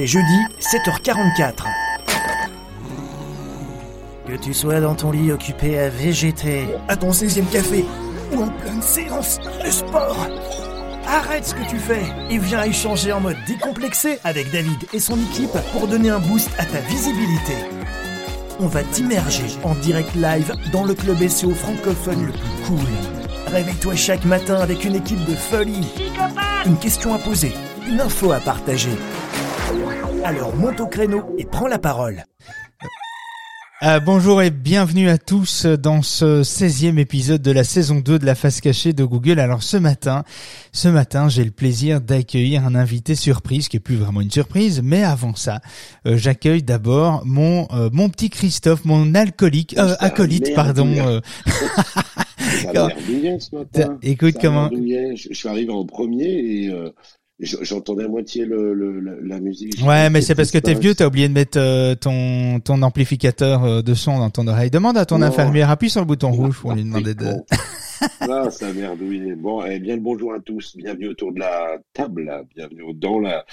C'est jeudi, 7h44. Que tu sois dans ton lit occupé à végéter, à ton 16e café, ou en pleine séance de sport, arrête ce que tu fais et viens échanger en mode décomplexé avec David et son équipe pour donner un boost à ta visibilité. On va t'immerger en direct live dans le club SEO francophone le plus cool. Réveille-toi chaque matin avec une équipe de folie. Une question à poser, une info à partager. Alors monte au créneau et prends la parole. Euh, bonjour et bienvenue à tous dans ce 16e épisode de la saison 2 de la face cachée de Google. Alors ce matin, ce matin, j'ai le plaisir d'accueillir un invité surprise qui est plus vraiment une surprise, mais avant ça, euh, j'accueille d'abord mon euh, mon petit Christophe, mon alcoolique acolyte pardon. Écoute comment je, je, suis arrivé en premier et J'entendais à moitié le, le, la musique. Ouais, mais c'est parce que t'es vieux, t'as oublié de mettre euh, ton ton amplificateur euh, de son dans ton oreille. Demande à ton infirmière, appuie sur le bouton rouge pour lui demander de. ah, ça merdouille. Bon, eh bien le bonjour à tous, bienvenue autour de la table, bienvenue dans la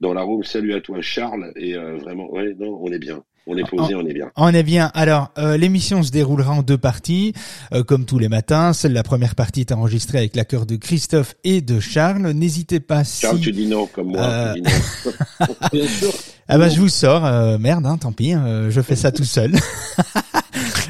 dans la room. Salut à toi Charles et euh, vraiment, ouais, non, on est bien. On est posé, on est bien. On est bien. Alors, euh, l'émission se déroulera en deux parties, euh, comme tous les matins. Celle la première partie est enregistrée avec l'accord de Christophe et de Charles. N'hésitez pas Charles, tu dis non, comme moi. Euh... bien sûr. Ah bah je vous sors, euh, merde, hein, tant pis, je fais ça tout seul.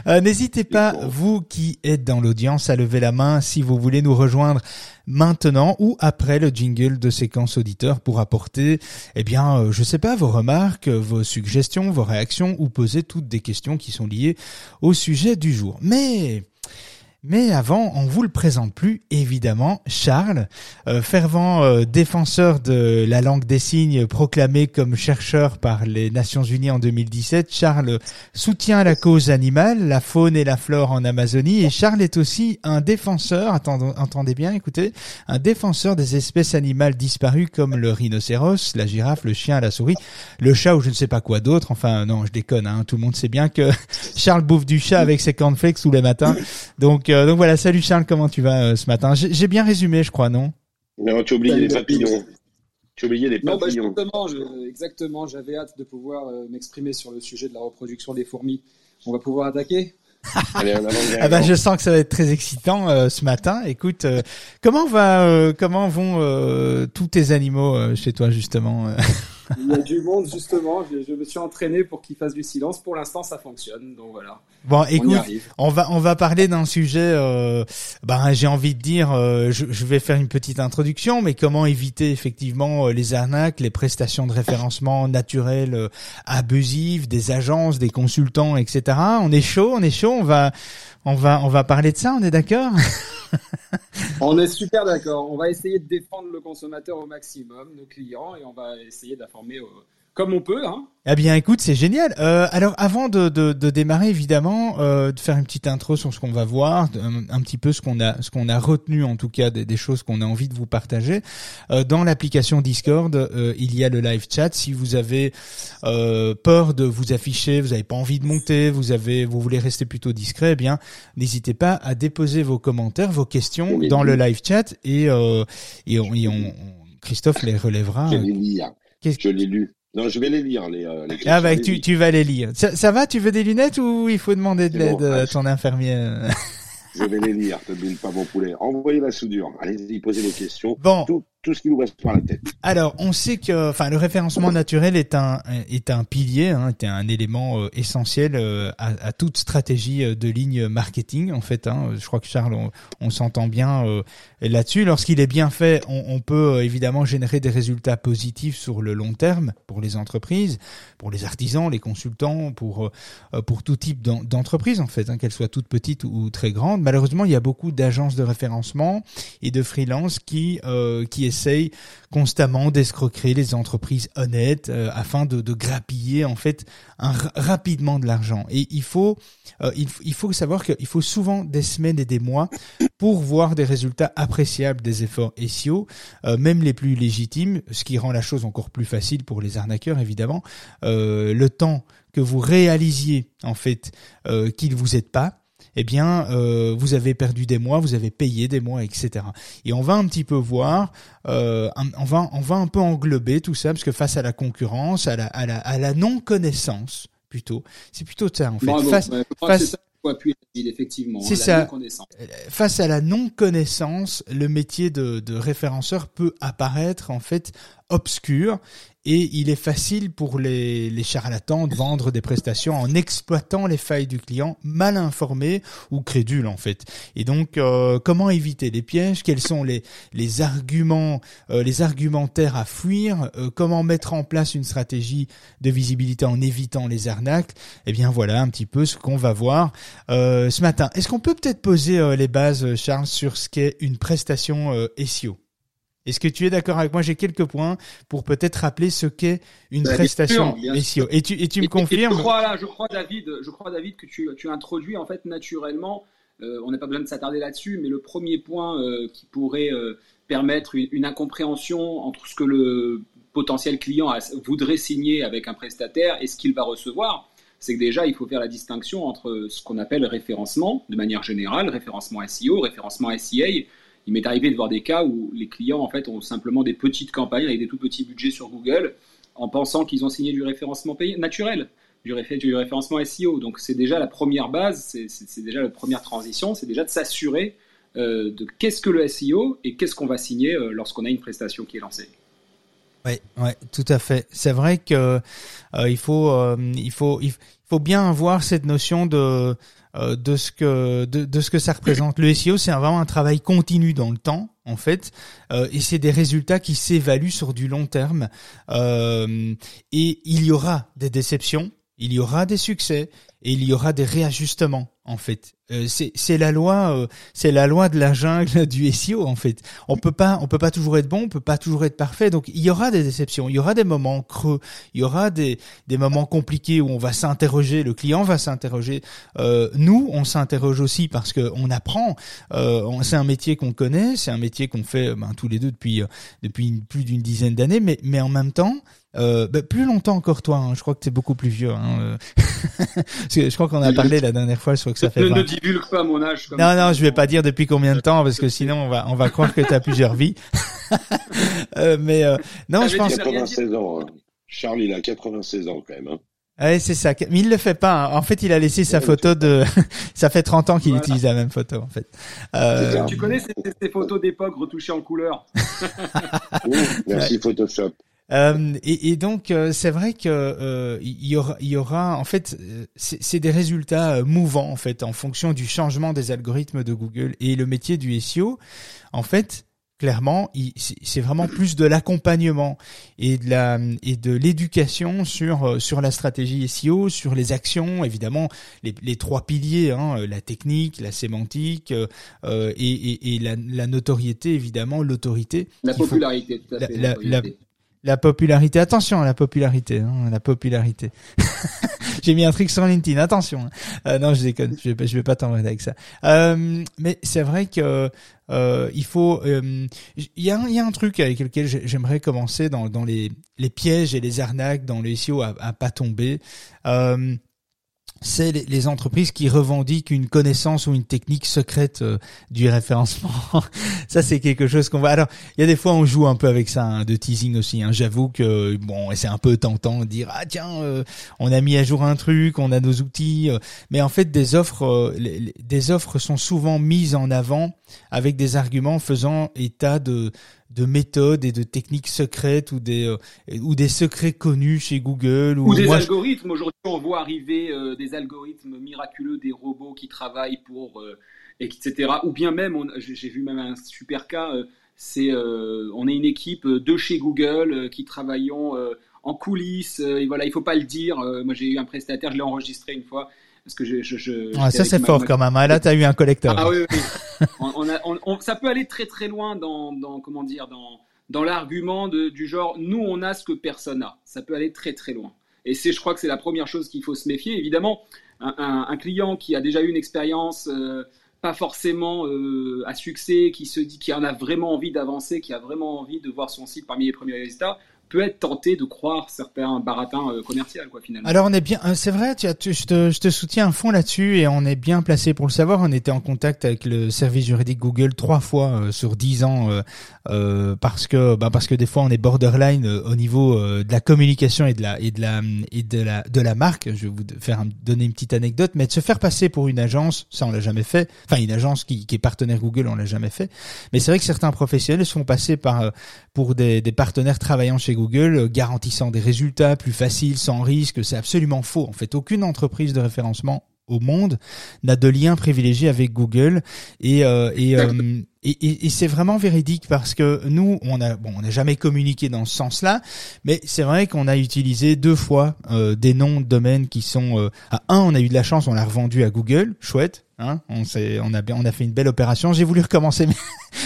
Euh, n'hésitez pas, vous qui êtes dans l'audience, à lever la main si vous voulez nous rejoindre maintenant ou après le jingle de séquence auditeur pour apporter, eh bien, euh, je sais pas, vos remarques, vos suggestions, vos réactions ou poser toutes des questions qui sont liées au sujet du jour. Mais mais avant, on vous le présente plus, évidemment, Charles, euh, fervent euh, défenseur de la langue des signes proclamé comme chercheur par les Nations Unies en 2017. Charles soutient la cause animale, la faune et la flore en Amazonie, et Charles est aussi un défenseur, entendez bien, écoutez, un défenseur des espèces animales disparues comme le rhinocéros, la girafe, le chien, la souris, le chat ou je ne sais pas quoi d'autre. Enfin, non, je déconne, hein, tout le monde sait bien que Charles bouffe du chat avec ses cornflakes tous les matins. Donc, euh, donc voilà, salut Charles, comment tu vas euh, ce matin? J'ai bien résumé, je crois, non? Non, tu as oublié les papillons. Tu as oublié les bah, papillons. Non, exactement, j'avais hâte de pouvoir euh, m'exprimer sur le sujet de la reproduction des fourmis. On va pouvoir attaquer? Allez, on ah bah, je sens que ça va être très excitant ce matin. Écoute, comment va, comment vont tous tes animaux chez toi justement? Il y a du monde, justement. Je, me suis entraîné pour qu'il fasse du silence. Pour l'instant, ça fonctionne. Donc voilà. Bon, écoute, on, va on va parler d'un sujet. Euh, ben, j'ai envie de dire, euh, je, je, vais faire une petite introduction, mais comment éviter effectivement euh, les arnaques, les prestations de référencement naturelles abusives, des agences, des consultants, etc. On est chaud, on est chaud. On va on va parler de ça. On est d'accord? On est super d'accord. On va essayer de défendre le consommateur au maximum, nos clients, et on va essayer d'informer comme on peut. Hein. Eh bien, écoute, c'est génial. Euh, alors, avant de, de, de démarrer, évidemment, euh, de faire une petite intro sur ce qu'on va voir, un, petit peu ce qu'on a, ce qu'on a retenu, en tout cas, des, des choses qu'on a envie de vous partager. Euh, dans l'application Discord, euh, il y a le live chat. Si vous avez euh, peur de vous afficher, vous n'avez pas envie de monter, vous avez, vous voulez rester plutôt discret, eh bien, n'hésitez pas à déposer vos commentaires, vos questions dans le live chat et euh, et, on, on, Christophe les relèvera. Je l'ai Je l'ai lu. Non, je vais les lire, les, euh, les Ah bah, tu, tu vas les lire. Ça, ça, va, tu veux des lunettes ou il faut demander de l'aide à ton infirmier Je vais les lire, te pas mon poulet. Envoyez la soudure. Allez-y, posez vos questions. Bon. Tout, tout ce qui vous reste par la tête. Alors, on sait que, enfin, le référencement naturel est un est un pilier, hein, est un élément euh, essentiel euh, à, toute stratégie euh, de ligne marketing. En fait, hein, je crois que Charles, on, s'entend bien là-dessus. Lorsqu'il est bien fait, on, peut évidemment générer des résultats positifs sur le long terme pour les entreprises, pour les artisans, les consultants, pour pour tout type d'entreprise en fait, hein, qu'elles soient toutes petites ou très grandes. Malheureusement, il y a beaucoup d'agences de référencement et de freelance qui qui essaye constamment d'escroquer les entreprises honnêtes euh, afin de, grappiller en fait rapidement de l'argent. Et il faut, euh, il, faut savoir qu'il faut souvent des semaines et des mois pour voir des résultats appréciables des efforts SEO, euh, même les plus légitimes, ce qui rend la chose encore plus facile pour les arnaqueurs évidemment. le temps que vous réalisiez en fait qu'ils vous aident pas eh bien, euh, vous avez perdu des mois, vous avez payé des mois, etc. Et on va un petit peu voir, euh, on va on va un peu englober tout ça parce que face à la concurrence, à la à la, à la non connaissance plutôt, c'est plutôt ça en fait. face, face, effectivement. C'est ça. Euh, face à la non-connaissance, le métier de, de référenceur peut apparaître en fait obscur et il est facile pour les, charlatans de vendre des prestations en exploitant les failles du client mal informé ou crédule en fait. Et donc euh, comment éviter les pièges? Quels sont les, les arguments, euh, les argumentaires à fuir? Euh, Comment mettre en place une stratégie de visibilité en évitant les arnaques? Eh bien voilà un petit peu ce qu'on va voir ce matin. Est-ce qu'on peut peut-être poser les bases, Charles, sur ce qu'est une prestation SEO est-ce que tu es d'accord avec moi? J'ai quelques points pour peut-être rappeler ce qu'est une bah, prestation SEO. Et tu, et tu me confirmes je crois, là, je crois, David, je crois, David, que tu, tu introduis en fait naturellement. Euh, on n'a pas besoin de s'attarder là-dessus, mais le premier point euh, qui pourrait euh, permettre une, incompréhension entre ce que le potentiel client voudrait signer avec un prestataire et ce qu'il va recevoir, c'est que déjà il faut faire la distinction entre ce qu'on appelle référencement de manière générale, référencement SEO, référencement SEA il m'est arrivé de voir des cas où les clients en fait ont simplement des petites campagnes avec des tout petits budgets sur Google en pensant qu'ils ont signé du référencement payé, naturel, du, référencement SEO. Donc c'est déjà la première base, c'est déjà la première transition, c'est déjà de s'assurer euh, de qu'est-ce que le SEO et qu'est-ce qu'on va signer euh, lorsqu'on a une prestation qui est lancée. Oui, ouais, tout à fait. C'est vrai que euh, faut, il faut, il faut bien avoir cette notion de euh, de ce que de, de, ce que ça représente. Le SEO, c'est vraiment un travail continu dans le temps, en fait, euh, et c'est des résultats qui s'évaluent sur du long terme. Euh, et il y aura des déceptions, il y aura des succès, et il y aura des réajustements en fait. Euh, c'est la loi, euh, c'est la loi de la jungle du SEO en fait. On peut pas, on peut pas toujours être bon, on peut pas toujours être parfait. Donc il y aura des déceptions, il y aura des moments creux, il y aura des des moments compliqués où on va s'interroger, le client va s'interroger. Euh, nous, on s'interroge aussi parce que on apprend. Euh, c'est un métier qu'on connaît, c'est un métier qu'on fait ben, tous les deux depuis depuis plus d'une dizaine d'années, mais mais en même temps. Euh, bah, plus longtemps encore toi, hein. je crois que tu es beaucoup plus vieux. Hein. je crois qu'on a parlé la dernière fois, je crois que ça fait. Ne, ne divulgue pas mon âge. Comme non, non, je vais pas dire depuis combien de temps parce que sinon on va on va croire que tu as plusieurs vies. euh, mais euh, non, je pense. 96 ans. Hein. Charles, il a 96 ans quand même. Hein. Ouais, c'est ça. Mais il le fait pas. Hein. En fait, il a laissé sa photo de. ça fait 30 ans qu'il utilise la même photo, en fait. Euh... Tu connais ces, ces photos d'époque retouchées en couleur? merci Photoshop. Euh, et, et, donc euh, c'est vrai que euh, il y aura, il y aura en fait c'est des résultats mouvants en fait en fonction du changement des algorithmes de Google et le métier du SEO en fait clairement c'est vraiment plus de l'accompagnement et de la et de l'éducation sur sur la stratégie SEO sur les actions évidemment les, les trois piliers hein, la technique la sémantique euh, et, et, et la, la, notoriété évidemment l'autorité la popularité tout à fait, la, la, la popularité, attention à la popularité, hein, la popularité. J'ai mis un truc sur LinkedIn, attention. Hein. Euh, non, je déconne, je vais, pas t'envoyer avec ça. Euh, mais c'est vrai que euh, il faut, il y a, un truc avec lequel j'aimerais commencer dans, les, les pièges et les arnaques dans le SEO à, à pas tomber c'est les, entreprises qui revendiquent une connaissance ou une technique secrète euh, du référencement. ça, c'est quelque chose qu'on va. Alors, il y a des fois, on joue un peu avec ça, hein, de teasing aussi. Hein. J'avoue que bon, c'est un peu tentant de dire ah tiens, euh, on a mis à jour un truc, on a nos outils, euh. mais en fait, des offres, des offres sont souvent mises en avant avec des arguments faisant état de de méthodes et de techniques secrètes ou des euh, ou des secrets connus chez Google ou, des algorithmes. Aujourd'hui, on voit arriver euh, des algorithmes miraculeux, des robots qui travaillent pour euh, etc. Ou bien même, j'ai vu même un super cas. c'est on est une équipe de chez Google qui travaillons en coulisses. et voilà, il faut pas le dire. moi, j'ai eu un prestataire, je l'ai enregistré une fois parce que je, je, je ah, ça c'est fort quand même. Hein. Là, t'as eu un collecteur. Ah oui, oui. on, a, on, ça peut aller très très loin dans, dans comment dire dans dans l'argument du genre nous on a ce que personne a. Ça peut aller très très loin. Et c'est, je crois que c'est la première chose qu'il faut se méfier. Évidemment, un, un, client qui a déjà eu une expérience euh, pas forcément euh, à succès, qui se dit, qui en a vraiment envie d'avancer, qui a vraiment envie de voir son site parmi les premiers résultats, peut être tenté de croire certains baratins euh, commerciaux, quoi, finalement. Alors, on est bien, euh, c'est vrai, tu, tu, je, te, soutiens un fond là-dessus et on est bien placé pour le savoir. On était en contact avec le service juridique Google trois fois euh, sur dix ans euh, parce que, bah, parce que des fois on est borderline au niveau de la communication et de la et de la et de la de la marque. Je vais vous faire donner une petite anecdote, mais de se faire passer pour une agence, ça on l'a jamais fait. Enfin, une agence qui, est partenaire Google, on l'a jamais fait. Mais c'est vrai que certains professionnels se font passer par pour des, des partenaires travaillant chez Google Google euh, garantissant des résultats plus faciles, sans risque. C'est absolument faux. En fait, aucune entreprise de référencement au monde n'a de lien privilégié avec Google et euh, euh, et, et, c'est vraiment véridique parce que nous on a bon on n'a jamais communiqué dans ce sens-là mais c'est vrai qu'on a utilisé deux fois des noms de domaines qui sont à un on a eu de la chance on l'a revendu à Google chouette Hein on, on, a, on a fait une belle opération. J'ai voulu recommencer, mais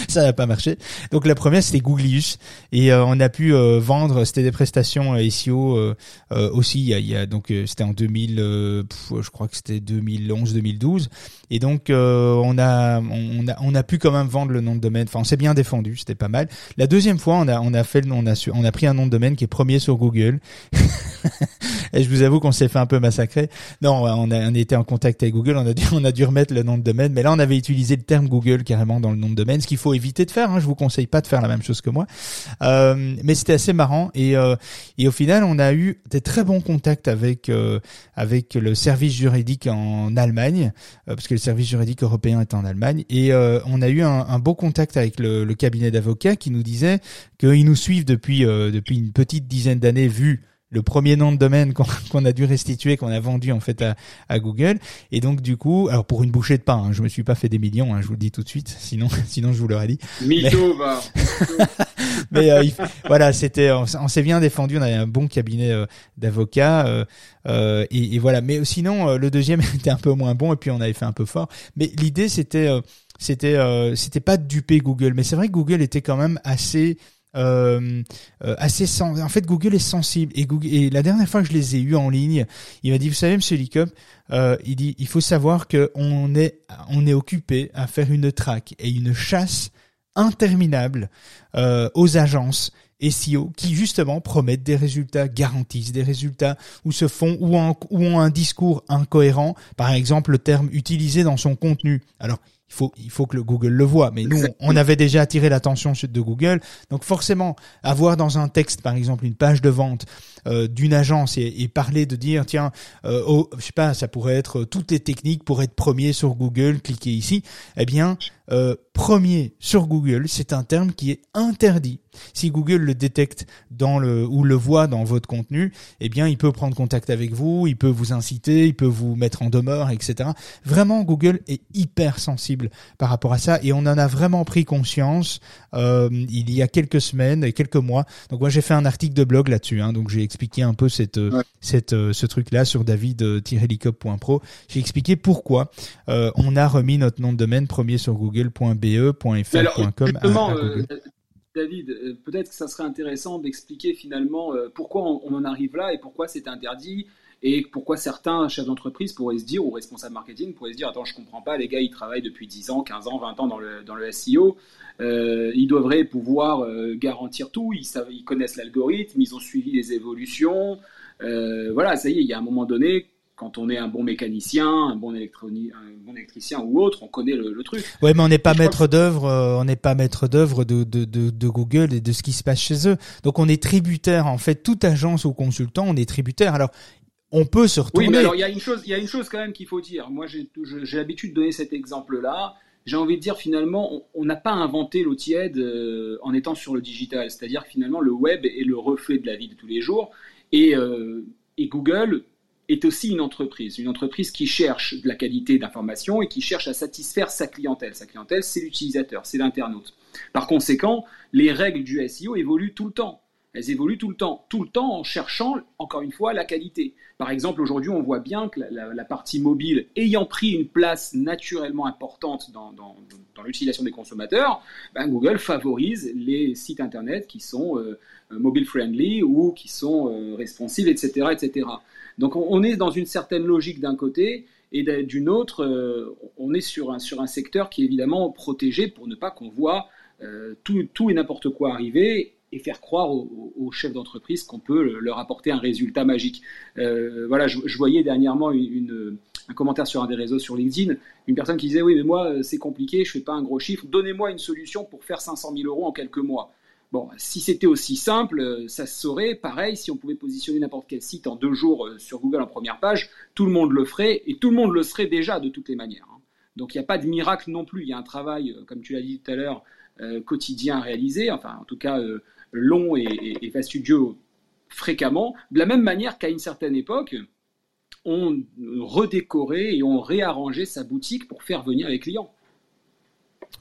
ça n'a pas marché. Donc la première c'était Googlius et euh, on a pu euh, vendre. C'était des prestations euh, SEO aussi. Il y a, donc c'était en 2000, je crois que c'était 2011-2012. Et donc on a on a on a pu quand même vendre le nom de domaine. Enfin on s'est bien défendu, c'était pas mal. La deuxième fois on a on a fait on a on a pris un nom de domaine qui est premier sur Google. et je vous avoue qu'on s'est fait un peu massacrer. Non, on a on était en contact avec Google. On a dû on a dû remettre le nom de domaine, mais là on avait utilisé le terme Google carrément dans le nom de domaine, ce qu'il faut éviter de faire. Hein, je vous conseille pas de faire la même chose que moi, euh, mais c'était assez marrant et euh, et au final on a eu des très bons contacts avec euh, avec le service juridique en Allemagne, parce que le service juridique européen est en Allemagne, et on a eu un, beau contact avec le, le cabinet d'avocats qui nous disait qu'ils nous suivent depuis depuis une petite dizaine d'années vu le premier nom de domaine qu'on a dû restituer, qu'on a vendu en fait à, à, Google. Et donc du coup, alors pour une bouchée de pain, hein, je me suis pas fait des millions, hein, je vous le dis tout de suite, sinon sinon je vous l'aurais dit. Mytho, mais euh, voilà, c'était, on, s'est bien défendu, on avait un bon cabinet euh, d'avocats. Euh, euh et, et, voilà. Mais sinon, le deuxième était un peu moins bon, et puis on avait fait un peu fort. Mais l'idée, c'était, c'était, c'était pas de duper Google, mais c'est vrai que Google était quand même assez euh, euh, assez en fait Google est sensible et Google la dernière fois que je les ai eus en ligne il m'a dit vous savez monsieur Licop euh, il dit il faut savoir que on est on est occupé à faire une traque et une chasse interminable euh, aux agences SEO qui justement promettent des résultats, garantissent des résultats ou se font ou, ou ont un discours incohérent. Par exemple, le terme utilisé dans son contenu. Alors, il faut, il faut que le Google le voit. Mais nous, on avait déjà attiré l'attention de Google. Donc forcément, avoir dans un texte, par exemple, une page de vente euh, d'une agence et, parler de dire, tiens, euh, oh, je sais pas, ça pourrait être toutes les techniques pour être premier sur Google, cliquez ici. Eh bien, euh, premier sur Google, c'est un terme qui est interdit. Si Google le détecte dans le ou le voit dans votre contenu, eh bien, il peut prendre contact avec vous, il peut vous inciter, il peut vous mettre en demeure, etc. Vraiment, Google est hyper sensible par rapport à ça et on en a vraiment pris conscience euh, il y a quelques semaines et quelques mois. Donc moi, j'ai fait un article de blog là-dessus. Hein, donc j'ai expliqué un peu cette cette euh, ce truc-là sur david-helicop.pro. J'ai expliqué pourquoi euh, on a remis notre nom de domaine premier sur Google google.be.fr.com. Euh, David, euh, peut-être que ça serait intéressant d'expliquer finalement euh, pourquoi on, en arrive là et pourquoi c'est interdit et pourquoi certains chefs d'entreprise pourraient se dire, ou responsables marketing pourraient se dire, attends, je comprends pas, les gars, ils travaillent depuis 10 ans, 15 ans, 20 ans dans le, dans le SEO, ils devraient pouvoir garantir tout, ils, savent, ils connaissent l'algorithme, ils ont suivi les évolutions, voilà, ça y est, il y a un moment donné, quand on est un bon mécanicien, un bon, un bon électricien ou autre, on connaît le, truc. Ouais, mais on n'est pas maître d'œuvre, euh, on n'est pas maître d'œuvre de, de, de, Google et de ce qui se passe chez eux. Donc on est tributaire. En fait, toute agence ou consultant, on est tributaire. Alors on peut se retourner. Oui, mais alors il y a une chose, il y a une chose quand même qu'il faut dire. Moi, j'ai l'habitude de donner cet exemple-là. J'ai envie de dire finalement, on n'a pas inventé l'eau tiède euh, en étant sur le digital. C'est-à-dire finalement, le web est le reflet de la vie de tous les jours. Et, euh, et Google est aussi une entreprise, une entreprise qui cherche de la qualité d'information et qui cherche à satisfaire sa clientèle. Sa clientèle, c'est l'utilisateur, c'est l'internaute. Par conséquent, les règles du SEO évoluent tout le temps. Elles évoluent tout le temps, tout le temps en cherchant, encore une fois, la qualité. Par exemple, aujourd'hui, on voit bien que la, partie mobile, ayant pris une place naturellement importante dans, l'utilisation des consommateurs, ben, Google favorise les sites Internet qui sont euh, mobile-friendly ou qui sont euh, responsive, etc., etc. Donc on, est dans une certaine logique d'un côté et d'une autre, euh, on est sur un, sur un secteur qui est évidemment protégé pour ne pas qu'on voit euh, tout, tout, et n'importe quoi arriver et faire croire aux, chefs d'entreprise qu'on peut leur apporter un résultat magique. Euh, voilà, je, voyais dernièrement un commentaire sur un des réseaux sur LinkedIn, une personne qui disait oui mais moi c'est compliqué, je fais pas un gros chiffre, donnez-moi une solution pour faire 500 000 euros en quelques mois. Bon, si c'était aussi simple, euh, ça se saurait. Pareil, si on pouvait positionner n'importe quel site en deux jours euh, sur Google en première page, tout le monde le ferait et tout le monde le serait déjà de toutes les manières. Hein. Donc il n'y a pas de miracle non plus. Il y a un travail, comme tu l'as dit tout à l'heure, quotidien réalisé, enfin en tout cas long et, fastidieux fréquemment, de la même manière qu'à une certaine époque, on redécorait et on réarrangeait sa boutique pour faire venir les clients.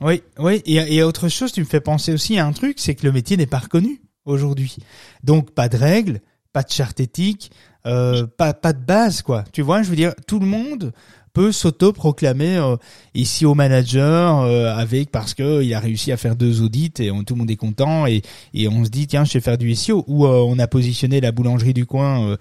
Oui, oui, et, autre chose, tu me fais penser aussi à un truc, c'est que le métier n'est pas reconnu aujourd'hui. Donc pas de règles, pas de charte éthique, euh, pas pas de base quoi. Tu vois, je veux dire, tout le monde peut s'auto-proclamer euh, ici au manager euh, avec parce que il a réussi à faire deux audits et on, tout le monde est content et, et on se dit tiens je vais faire du SEO ou euh, on a positionné la boulangerie du coin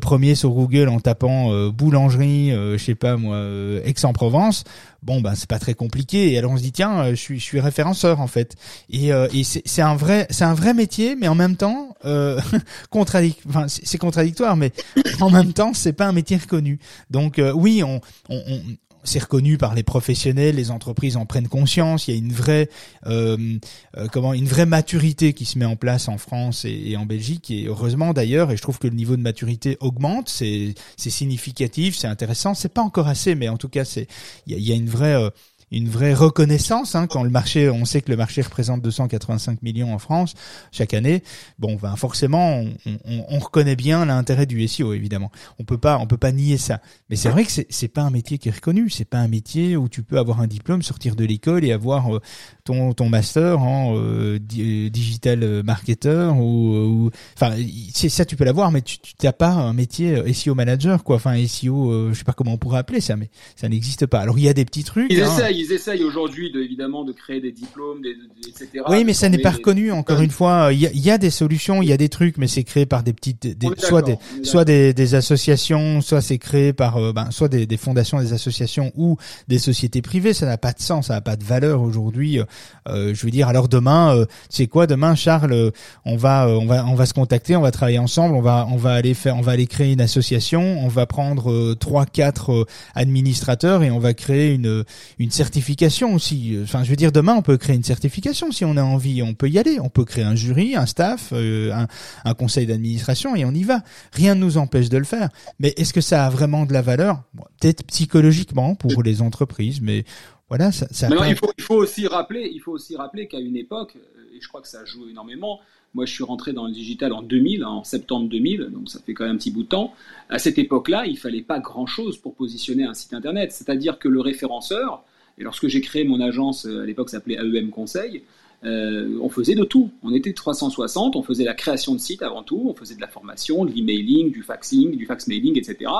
premier sur Google en tapant boulangerie je sais pas moi Aix-en-Provence bon ben c'est pas très compliqué. Et alors on se dit tiens je suis je suis référenceur en fait. Et, et c'est un vrai c'est un vrai métier mais en même temps euh, enfin c'est contradictoire mais en même temps c'est pas un métier reconnu. Donc oui on, on, on c'est reconnu par les professionnels, les entreprises en prennent conscience. Il y a une vraie, euh, euh, comment, une vraie maturité qui se met en place en France et, en Belgique. Et heureusement d'ailleurs, et je trouve que le niveau de maturité augmente. C'est, c'est significatif, c'est intéressant. C'est pas encore assez, mais en tout cas, c'est, il y a, une vraie euh, une vraie reconnaissance hein, quand le marché, on sait que le marché représente 285 millions en France chaque année. Bon, ben forcément, on, on, on reconnaît bien l'intérêt du SEO évidemment. On peut pas, on peut pas nier ça. Mais c'est vrai que c'est c'est pas un métier qui est reconnu. C'est pas un métier où tu peux avoir un diplôme, sortir de l'école et avoir euh, ton ton master en euh, euh, digital marketer ou, enfin c'est ça tu peux l'avoir, mais tu n'as pas un métier SEO manager quoi. Enfin SEO, je sais pas comment on pourrait appeler ça, mais ça n'existe pas. Alors il y a des petits trucs. Ils hein ils essayent aujourd'hui de, évidemment de créer des diplômes, etc. Oui, mais ça n'est pas reconnu. Encore une fois, il y a, des solutions, il y a des trucs, mais c'est créé par des petites, soit des, soit des, associations, soit c'est créé par, euh, ben, soit des, fondations, des associations ou des sociétés privées. Ça n'a pas de sens, ça n'a pas de valeur aujourd'hui. Euh, je veux dire, alors demain, euh, c'est quoi demain, Charles On va, on va, on va se contacter, on va travailler ensemble, on va, on va aller faire, on va aller créer une association, on va prendre trois, quatre administrateurs et on va créer une, une certification aussi. Enfin, je veux dire, demain, on peut créer une certification si on a envie. On peut y aller. On peut créer un jury, un staff, euh, un, conseil d'administration et on y va. Rien ne nous empêche de le faire. Mais est-ce que ça a vraiment de la valeur? Peut-être psychologiquement pour les entreprises, mais voilà, ça. ça il, faut, il faut aussi rappeler, il faut aussi rappeler qu'à une époque, euh, et je crois que ça joue énormément. Moi, je suis rentré dans le digital en 2000, en septembre 2000, donc ça fait quand même un petit bout de temps. À cette époque-là, il fallait pas grand-chose pour positionner un site internet. C'est-à-dire que le référenceur, et lorsque j'ai créé mon agence, euh, à l'époque s'appelait AEM Conseil, euh, on faisait de tout. On était 360, on faisait la création de sites avant tout, on faisait de la formation, de l'emailing, du faxing, du fax mailing, etc.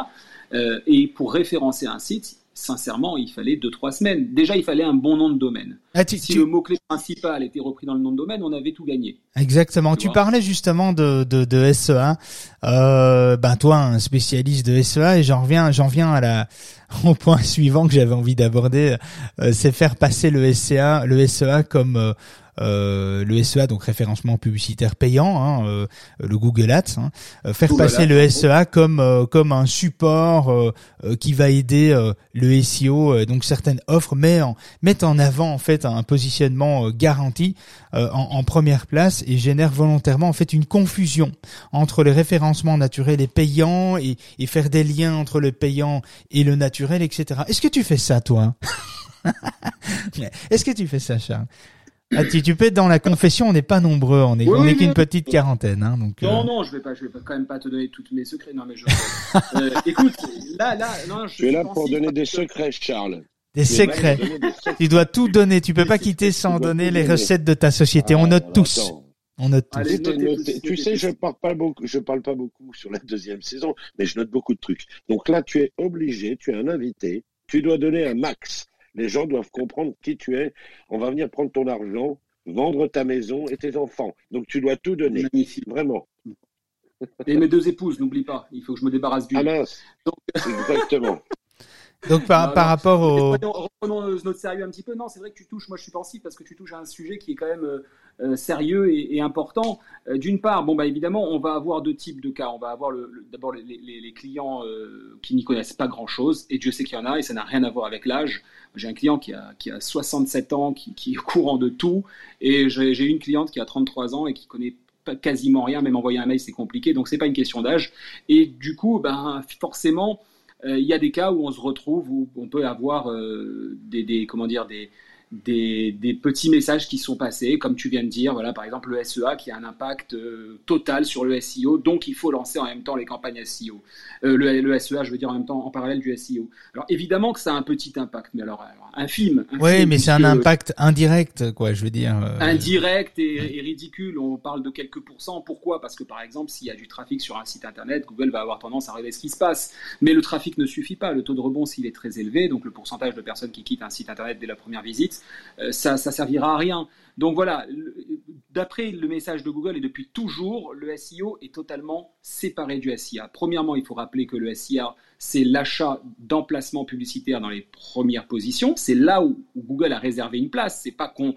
Euh, et pour référencer un site, sincèrement, il fallait 2-3 semaines. Déjà, il fallait un bon nom de domaine. Ah, si le mot-clé principal était repris dans le nom de domaine, on avait tout gagné. Exactement. Tu, parlais justement de, de, de SEA. Euh, ben toi, un spécialiste de SEA, et j'en reviens, j'en viens à la au point suivant que j'avais envie d'aborder, euh, c'est faire passer le SEA, le SEA comme euh, euh, le SEA, donc référencement publicitaire payant, hein, euh, le Google Ads, hein, euh, faire passer le SEA comme comme un support qui va aider le SEO, donc certaines offres mais en, mettent en avant en fait un positionnement garanti en, en, première place et génère volontairement en fait une confusion entre les référencements naturels et payants et, et faire des liens entre le payant et le naturel, etc. Est-ce que tu fais ça toi? Est-ce que tu fais ça, Charles? Ah, tu, tu peux être dans la confession, on n'est pas nombreux, on est, on est qu'une petite quarantaine, hein, donc. Non, euh. non, je vais pas, je vais pas, quand même pas te donner tous mes secrets. Non, mais je. euh, écoute, là, là, non, je. Tu es là pour donner des secrets, Charles. Des secrets. Tu dois tout donner. Tu peux pas quitter sans donner les recettes de ta société. on note tous. On note tous. tu sais, je parle pas beaucoup, je parle pas beaucoup sur la deuxième saison, mais je note beaucoup de trucs. Donc là, tu es obligé, tu es un invité, tu dois donner un max. Les gens doivent comprendre qui tu es. On va venir prendre ton argent, vendre ta maison et tes enfants. Donc tu dois tout donner. Vraiment. Et mes deux épouses, n'oublie pas. Il faut que je me débarrasse du. Ah mince. Exactement. Donc par, par rapport au... Reprenons notre sérieux un petit peu. Non, c'est vrai que tu touches, moi je suis pensif parce que tu touches à un sujet qui est quand même euh, euh, sérieux et, important. Euh, d'une part, bon bah évidemment, on va avoir deux types de cas. On va avoir le, d'abord les, les, les, clients qui n'y connaissent pas grand-chose, et Dieu sait qu'il y en a, et ça n'a rien à voir avec l'âge. J'ai un client qui a, qui a 67 ans, qui, qui est au courant de tout, et j'ai une cliente qui a 33 ans et qui connaît quasiment rien, même envoyer un mail c'est compliqué, donc c'est pas une question d'âge. Et du coup, ben forcément, euh, il y a des cas où on se retrouve où on peut avoir euh, des, des, comment dire des des, des, petits messages qui sont passés, comme tu viens de dire, voilà, par exemple le SEA qui a un impact euh, total sur le SEO, donc il faut lancer en même temps les campagnes SEO. Euh, le, le, SEA, je veux dire en même temps en parallèle du SEO. Alors évidemment que ça a un petit impact, mais alors, infime. Oui, mais c'est un impact indirect, quoi, je veux dire. Euh, indirect et, et, ridicule. On parle de quelques pourcents. Pourquoi? Parce que par exemple, s'il y a du trafic sur un site internet, Google va avoir tendance à regarder ce qui se passe. Mais le trafic ne suffit pas. Le taux de rebond, s'il est très élevé, donc le pourcentage de personnes qui quittent un site internet dès la première visite, euh, ça, servira à rien. Donc voilà, d'après le message de Google et depuis toujours, le SEO est totalement séparé du SIA. Premièrement, il faut rappeler que le SIA, c'est l'achat d'emplacements publicitaires dans les premières positions. C'est là où, Google a réservé une place. C'est pas qu'on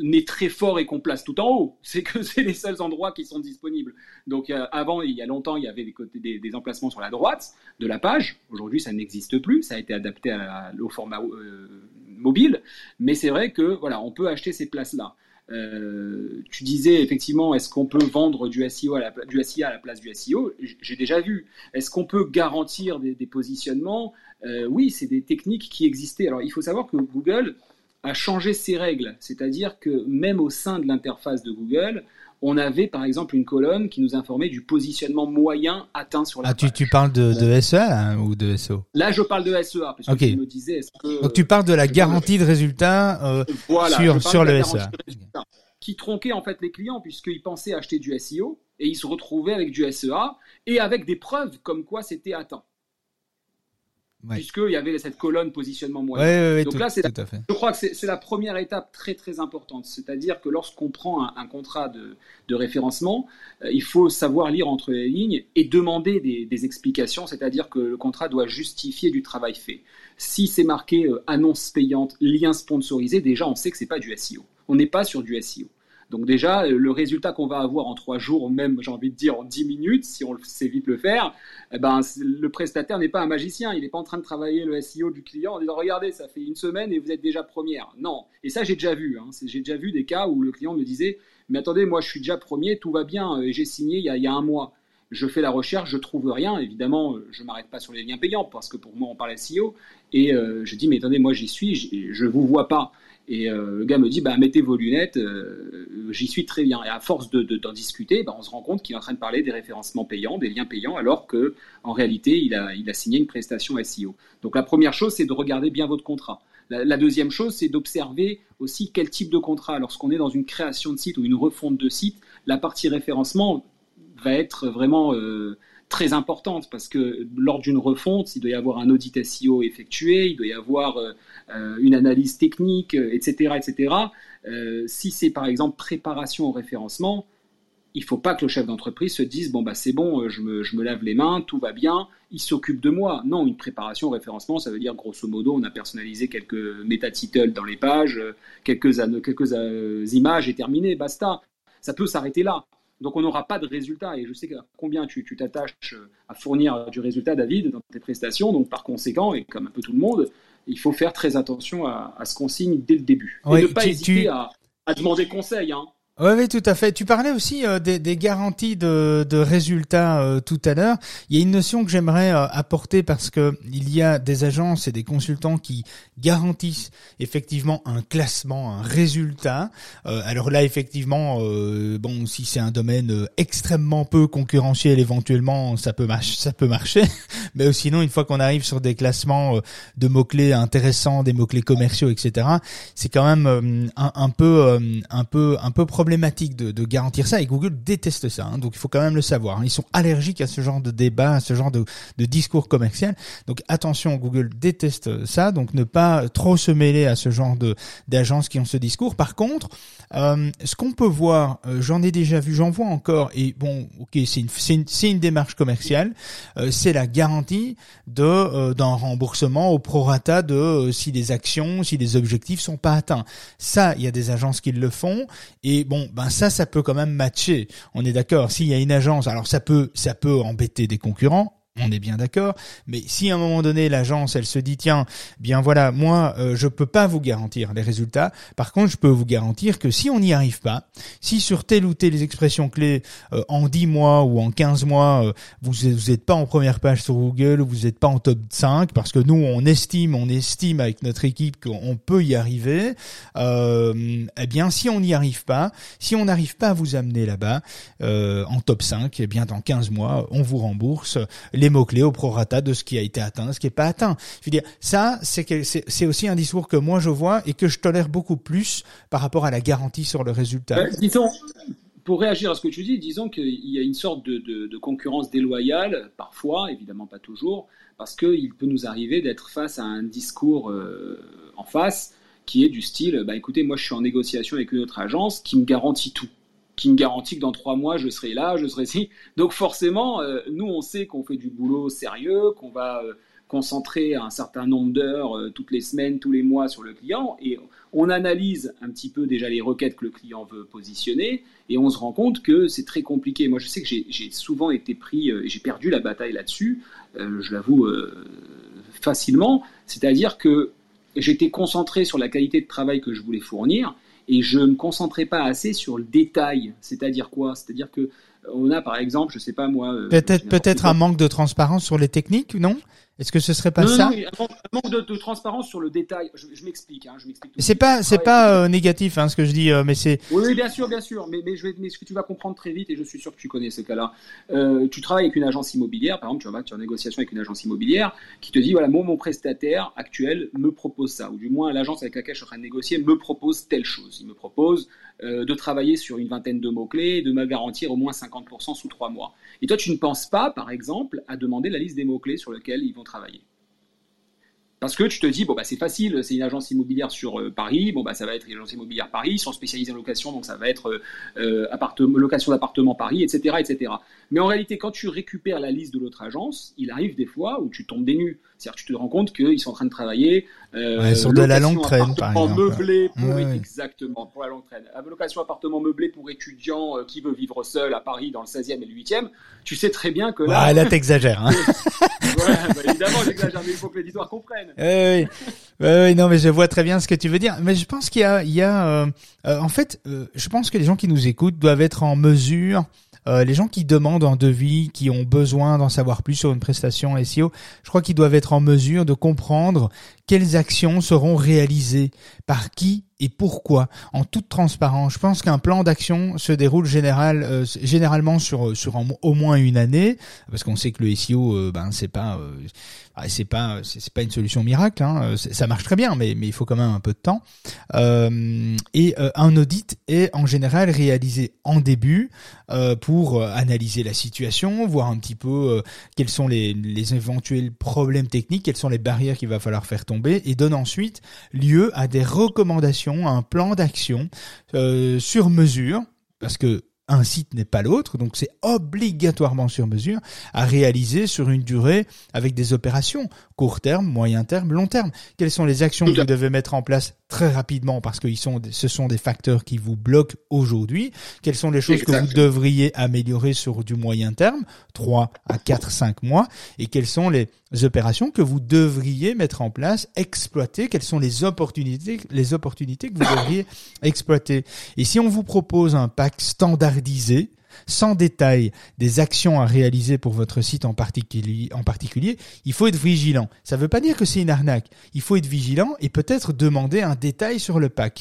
est très fort et qu'on place tout en haut. C'est que c'est les seuls endroits qui sont disponibles. Donc euh, avant, il y a longtemps, il y avait des, des, emplacements sur la droite de la page. Aujourd'hui, ça n'existe plus. Ça a été adapté au format euh, mobile. Mais c'est vrai que voilà, on peut acheter ces places-là. Euh, tu disais effectivement, est-ce qu'on peut vendre du SEO à la, SIA à la place du SEO J'ai déjà vu. Est-ce qu'on peut garantir des, positionnements? Euh, Oui, c'est des techniques qui existaient. Alors il faut savoir que Google a changé ses règles, c'est-à-dire que même au sein de l'interface de Google, on avait par exemple une colonne qui nous informait du positionnement moyen atteint sur la ah, Tu, tu parles de, de SEA hein, ou de SEO Là, je parle de SEA parce que tu me disais. Que, Donc tu parles de la garantie de résultat euh, sur, sur le SEA. Qui tronquait en fait les clients puisqu'ils pensaient acheter du SEO et ils se retrouvaient avec du SEA et avec des preuves comme quoi c'était atteint puisqu'il y avait cette colonne positionnement moyen. Donc là, c'est je crois que c'est la première étape très très importante. C'est-à-dire que lorsqu'on prend un, contrat de, de référencement, euh, il faut savoir lire entre les lignes et demander des, des explications, c'est-à-dire que le contrat doit justifier du travail fait. Si c'est marqué euh, annonce payante, lien sponsorisé, déjà on sait que c'est pas du SEO. On n'est pas sur du SEO. Donc déjà, euh, le résultat qu'on va avoir en trois jours, ou même j'ai envie de dire en dix minutes, si on sait vite le faire, eh ben, le prestataire n'est pas un magicien. Il n'est pas en train de travailler le SEO du client en disant regardez, ça fait une semaine et vous êtes déjà première. Non. Et ça, j'ai déjà vu. Hein. J'ai déjà vu des cas où le client me disait mais attendez, moi je suis déjà premier, tout va bien, et j'ai signé il y, a, un mois. Je fais la recherche, je trouve rien. Évidemment, je m'arrête pas sur les liens payants parce que pour moi on parle SEO. Et euh, je dis mais attendez, moi j'y suis, je vous vois pas. Et euh, le gars me dit, bah, mettez vos lunettes, euh, j'y suis très bien. Et à force d'en de, discuter, bah, on se rend compte qu'il est en train de parler des référencements payants, des liens payants, alors que en réalité, il a, signé une prestation SEO. Donc la première chose, c'est de regarder bien votre contrat. La, la deuxième chose, c'est d'observer aussi quel type de contrat. Lorsqu'on est dans une création de site ou une refonte de site, la partie référencement va être vraiment euh, très importante parce que lors d'une refonte, il doit y avoir un audit SEO effectué, il doit y avoir euh, euh, une analyse technique, etc. Euh, etc. si c'est par exemple préparation au référencement, il ne faut pas que le chef d'entreprise se dise bon bah c'est bon, je me, je me, lave les mains, tout va bien, il s'occupe de moi. Non, une préparation au référencement, ça veut dire grosso modo, on a personnalisé quelques métatitles dans les pages, quelques, quelques images et terminé, basta. Ça peut s'arrêter là. Donc on n'aura pas de résultat. Et je sais combien tu t'attaches euh, à fournir du résultat, David, dans tes prestations. Donc par conséquent, et comme un peu tout le monde, il faut faire très attention à, ce qu'on signe dès le début. et ne pas hésiter À, à, demander conseil. Hein. Oui, oui, tout à fait. Tu parlais aussi euh, des, garanties de, résultats euh, tout à l'heure. Il y a une notion que j'aimerais euh, apporter parce que il y a des agences et des consultants qui garantissent effectivement un classement, un résultat. alors là, effectivement, bon, si c'est un domaine extrêmement peu concurrentiel, éventuellement, ça peut marcher. Mais sinon, une fois qu'on arrive sur des classements de mots clés intéressants, des mots clés commerciaux, etc., c'est quand même un, peu, un peu, un peu problématique problématique de, garantir ça et Google déteste ça. Hein, donc il faut quand même le savoir. Hein. Ils sont allergiques à ce genre de débat, à ce genre de, discours commercial. Donc attention, Google déteste ça. Donc ne pas trop se mêler à ce genre de d'agences qui ont ce discours. Par contre, euh, ce qu'on peut voir, euh, j'en ai déjà vu, j'en vois encore. Et bon, ok, c'est une, c'est une, une, démarche commerciale. Euh, c'est la garantie de d'un remboursement au prorata de si les actions, si les objectifs sont pas atteints. Ça, il y a des agences qui le font. Et bon, ben ça, ça peut quand même matcher. On est d'accord. S'il y a une agence, alors ça peut, ça peut embêter des concurrents on est bien d'accord, mais si à un moment donné l'agence elle se dit tiens bien voilà moi euh, je peux pas vous garantir les résultats, par contre je peux vous garantir que si on n'y arrive pas, si sur telle ou telle expression clé euh, en 10 mois ou en 15 mois euh, vous vous êtes pas en première page sur Google, vous n'êtes pas en top 5 parce que nous on estime on estime avec notre équipe qu'on peut y arriver, euh, eh bien si on n'y arrive pas, si on n'arrive pas à vous amener là-bas en top 5, eh bien dans 15 mois on vous rembourse mots-clés au prorata de ce qui a été atteint, ce qui n'est pas atteint. Je veux dire, ça, c'est aussi un discours que moi je vois et que je tolère beaucoup plus par rapport à la garantie sur le résultat. Ben, disons, pour réagir à ce que tu dis, disons qu'il y a une sorte de, concurrence déloyale, parfois, évidemment pas toujours, parce qu'il peut nous arriver d'être face à un discours euh, en face qui est du style, bah écoutez, moi je suis en négociation avec une autre agence qui me garantit tout qui me garantit que dans trois mois, je serai là, je serai ici. Donc forcément, euh, nous, on sait qu'on fait du boulot sérieux, qu'on va euh, concentrer un certain nombre d'heures euh, toutes les semaines, tous les mois sur le client, et on analyse un petit peu déjà les requêtes que le client veut positionner, et on se rend compte que c'est très compliqué. Moi, je sais que j'ai souvent été pris, j'ai perdu la bataille là-dessus, je l'avoue facilement, c'est-à-dire que j'étais concentré sur la qualité de travail que je voulais fournir, et je ne me concentrais pas assez sur le détail. C'est-à-dire quoi? C'est-à-dire que on a par exemple, je sais pas moi. Euh, peut-être peut-être un manque de transparence sur les techniques, non? Est-ce que ce serait pas ça non, un manque de, transparence sur le détail. Je, m'explique. Hein, je m'explique. C'est pas, c'est pas euh, négatif, hein, ce que je dis, euh, mais c'est. Oui, bien sûr, bien sûr. Mais, mais, je vais, mais ce que tu vas comprendre très vite, et je suis sûr que tu connais ces cas-là. Euh, tu travailles avec une agence immobilière, par exemple, tu vas tu es en négociation avec une agence immobilière qui te dit voilà, moi, mon prestataire actuel me propose ça, ou du moins l'agence avec laquelle je suis en train de négocier me propose telle chose. Il me propose de travailler sur une vingtaine de mots-clés, de me garantir au moins 50% sous trois mois. Et toi, tu ne penses pas, par exemple, à demander la liste des mots-clés sur lesquels ils vont travailler. Parce que tu te dis, bon, bah, c'est facile, c'est une agence immobilière sur euh, Paris, bon, bah, ça va être une agence immobilière Paris, ils sont spécialisés en location, donc ça va être euh, location d'appartement Paris, etc., etc. Mais en réalité, quand tu récupères la liste de l'autre agence, il arrive des fois où tu tombes des nues. C'est-à-dire que tu te rends compte qu'ils sont en train de travailler euh, sur de la longue traîne, par exemple. meublé pour exactement pour la longue traîne. Location appartement meublé pour étudiants euh, qui veut vivre seul à Paris dans le 16e et le 8e. Tu sais très bien que là. Ah, là t'exagères. Hein. ouais, bah, évidemment j'exagère, mais il faut que comprenne. Oui, oui. oui, non, mais je vois très bien ce que tu veux dire. Mais je pense qu'il y a, il y a, euh, euh en fait, je pense que les gens qui nous écoutent doivent être en mesure euh, les gens qui demandent un devis, qui ont besoin d'en savoir plus sur une prestation SEO, je crois qu'ils doivent être en mesure de comprendre quelles actions seront réalisées par qui et pourquoi en toute transparence. Je pense qu'un plan d'action se déroule général, euh, généralement sur sur au moins une année parce qu'on sait que le SEO euh, ben c'est pas euh, c'est pas c'est pas une solution miracle hein, ça marche très bien mais mais il faut quand même un peu de temps. et un audit est en général réalisé en début pour analyser la situation, voir un petit peu quels sont les les éventuels problèmes techniques, quelles sont les barrières qu'il va falloir faire tomber et donne ensuite lieu à des recommandations, à un plan d'action euh, sur mesure, parce que un site n'est pas l'autre, donc c'est obligatoirement sur mesure à réaliser sur une durée avec des opérations court terme, moyen terme, long terme. Quelles sont les actions que vous devez mettre en place très rapidement parce que sont, ce sont des facteurs qui vous bloquent aujourd'hui. Quelles sont les choses que vous devriez améliorer sur du moyen terme, 3 à 4, 5 mois, et quelles sont les opérations que vous devriez mettre en place, exploiter, quelles sont les opportunités, les opportunités que vous devriez exploiter? Et si on vous propose un pack standardisé, sans détail des actions à réaliser pour votre site en particulier, il faut être vigilant. Ça ne veut pas dire que c'est une arnaque. Il faut être vigilant et peut-être demander un détail sur le pack.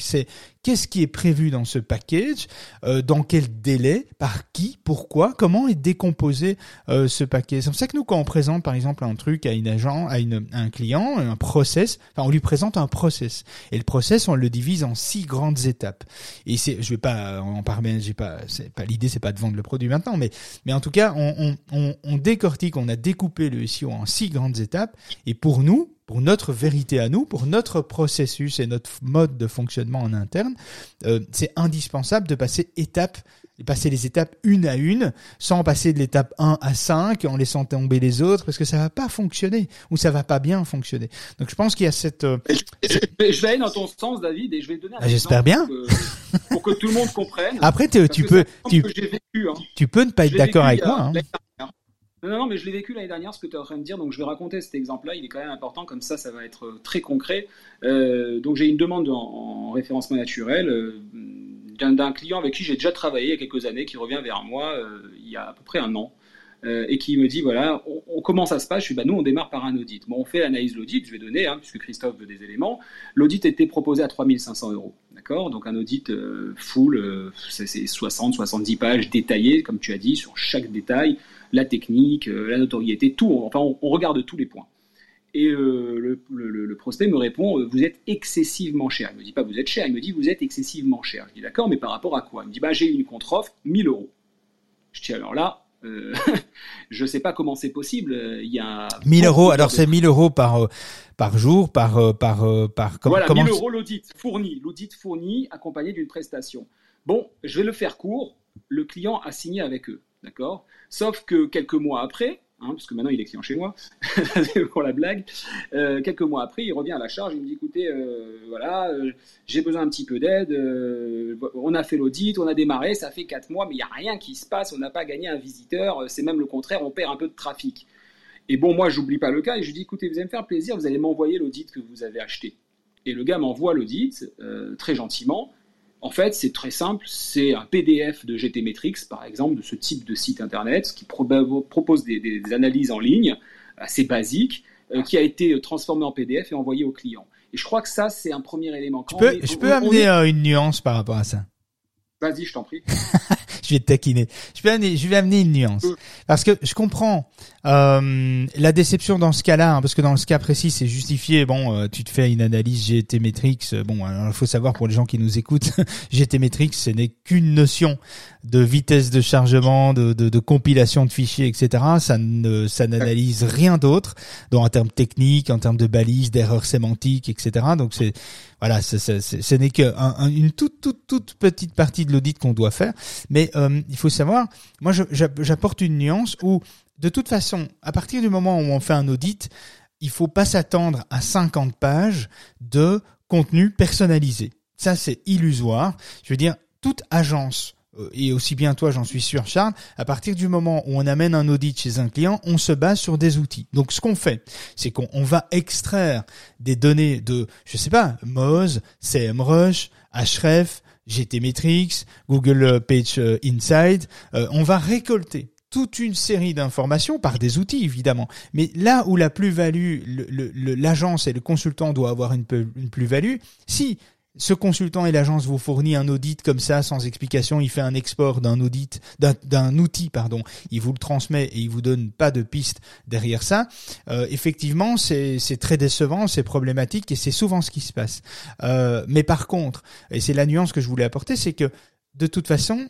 Qu'est-ce qui est prévu dans ce package, euh, dans quel délai, par qui, pourquoi, comment est décomposé euh, ce paquet. C'est pour ça que nous, quand on présente par exemple un truc à une agent, à, un client, un process, enfin, on lui présente un process. Et le process, on le divise en six grandes étapes. Et c'est, je vais pas en parler, j'ai pas, c'est pas l'idée, c'est pas de vendre le produit maintenant, mais mais en tout cas, on, on décortique, on a découpé le SEO en six grandes étapes. Et pour nous, pour notre vérité à nous, pour notre processus et notre mode de fonctionnement en interne, euh, c'est indispensable de passer étape passer les étapes une à une, sans passer de l'étape 1 à 5, en laissant tomber les autres, parce que ça va pas fonctionner, ou ça va pas bien fonctionner. Donc je pense qu'il y a cette... Euh, je, vais aller dans ton sens, David, et je vais te donner un ah, J'espère bien. Pour que, tout le monde comprenne. Après, tu peux... Tu, vécu, hein. tu peux ne pas être d'accord avec moi. Hein. Non, non, mais je l'ai vécu l'année dernière, ce que tu es en train de dire, donc je vais raconter cet exemple-là, il est quand même important, comme ça, ça va être euh, très concret. Euh, donc j'ai une demande en, référencement naturel euh, d'un client avec qui j'ai déjà travaillé il y a quelques années, qui revient vers moi il y a à peu près un an, et qui me dit, voilà, on, comment ça se passe? Je suis, bah, nous, on démarre par un audit. Bon, on fait l'analyse l'audit, je vais donner, hein, puisque Christophe veut des éléments. L'audit était proposé à 3500 euros, d'accord? Donc un audit full, c'est 60-70 pages détaillées, comme tu as dit, sur chaque détail, la technique, euh, la notoriété, tout. Enfin, on, regarde tous les points. Et euh, le, prospect me répond euh, Vous êtes excessivement cher. Il me dit pas Vous êtes cher, il me dit Vous êtes excessivement cher. Je dis D'accord, mais par rapport à quoi? Il me dit bah, J'ai une contre-offre, 1000 euros. Je dis Alors là, je ne sais pas comment c'est possible. Il y a 1000 euros. Alors c'est 1000 euros par par jour, par par par. voilà, 1000 euros l'audit fourni, l'audit fourni accompagné d'une prestation. Bon, je vais le faire court. Le client a signé avec eux. D'accord? Sauf que quelques mois après, hein, parce maintenant il est client chez moi, pour la blague, euh, quelques mois après, il revient à la charge, il me dit écoutez, euh, voilà, euh, j'ai besoin un petit peu d'aide, on a fait l'audit, on a démarré, ça fait quatre mois, mais il n'y a rien qui se passe, on n'a pas gagné un visiteur, c'est même le contraire, on perd un peu de trafic. Et bon, moi, j'oublie pas le cas et je lui dis écoutez, vous allez me faire plaisir, vous allez m'envoyer l'audit que vous avez acheté. Et le gars m'envoie l'audit, très gentiment, en fait, c'est très simple, c'est un PDF de GTmetrix, par exemple, de ce type de site internet, qui propose des, analyses en ligne assez basiques, euh, qui a été transformé en PDF et envoyé au client. Et je crois que ça, c'est un premier élément. je peux, amener euh, une nuance par rapport à ça? Vas-y, je t'en prie. je vais te taquiner. Je vais amener, je vais amener une nuance. Parce que je comprends euh, la déception dans ce cas-là, hein, parce que dans ce cas précis, c'est justifié. Bon, euh, tu te fais une analyse GT Metrix. Euh, bon, il faut savoir pour les gens qui nous écoutent, GT Metrix, ce n'est qu'une notion de vitesse de chargement, de, de, de, compilation de fichiers, etc. Ça ne, ça n'analyse rien d'autre, donc en termes techniques, en termes de balises, d'erreurs sémantiques, etc. Donc c'est voilà, ce n'est qu'une toute toute toute petite partie de l'audit qu'on doit faire. Mais euh, il faut savoir, moi j'apporte une nuance où de toute façon, à partir du moment où on fait un audit, il faut pas s'attendre à 50 pages de contenu personnalisé. Ça, c'est illusoire. Je veux dire, toute agence euh, et aussi bien toi, j'en suis sûr, Charles, à partir du moment où on amène un audit chez un client, on se base sur des outils. Donc, ce qu'on fait, c'est qu'on va extraire des données de, je sais pas, Moz, CMrush, Href, GTmetrix, Google Page euh, Insight. Euh, on va récolter toute une série d'informations par des outils évidemment. Mais là où la plus-value, l'agence et le consultant doivent avoir une, plus-value, si ce consultant et l'agence vous fournit un audit comme ça sans explication, il fait un export d'un audit d'un outil pardon, il vous le transmet et il vous donne pas de piste derrière ça. Euh, effectivement, c'est très décevant, c'est problématique et c'est souvent ce qui se passe. Euh, mais par contre, et c'est la nuance que je voulais apporter, c'est que de toute façon,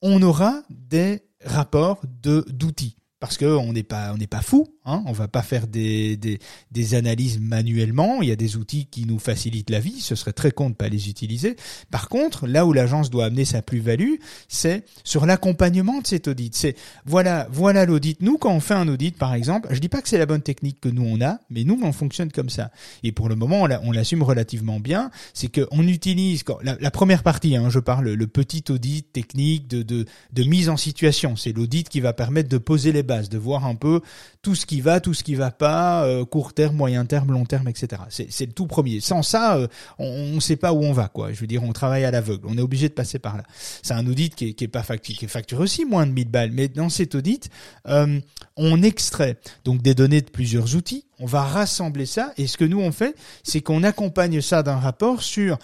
on aura des rapports de d'outils parce que on n'est pas on n'est pas fou, hein, on va pas faire des, des, des analyses manuellement. Il y a des outils qui nous facilitent la vie. Ce serait très con de pas les utiliser. Par contre, là où l'agence doit amener sa plus-value, c'est sur l'accompagnement de cet audit. C'est voilà voilà l'audit. Nous, quand on fait un audit, par exemple, je dis pas que c'est la bonne technique que nous on a, mais nous on fonctionne comme ça. Et pour le moment, on l'assume relativement bien. C'est que on utilise la, la, première partie. Hein, je parle le petit audit technique de de, de mise en situation. C'est l'audit qui va permettre de poser les de voir un peu tout ce qui va, tout ce qui va pas, euh, court terme, moyen terme, long terme, etc. C'est le tout premier. Sans ça, euh, on ne sait pas où on va, quoi. Je veux dire, on travaille à l'aveugle. On est obligé de passer par là. C'est un audit qui est, qui pas facturé, qui est facturé aussi moins de 1000 balles. Mais dans cet audit, euh, on extrait donc des données de plusieurs outils. On va rassembler ça. Et ce que nous on fait, c'est qu'on accompagne ça d'un rapport sur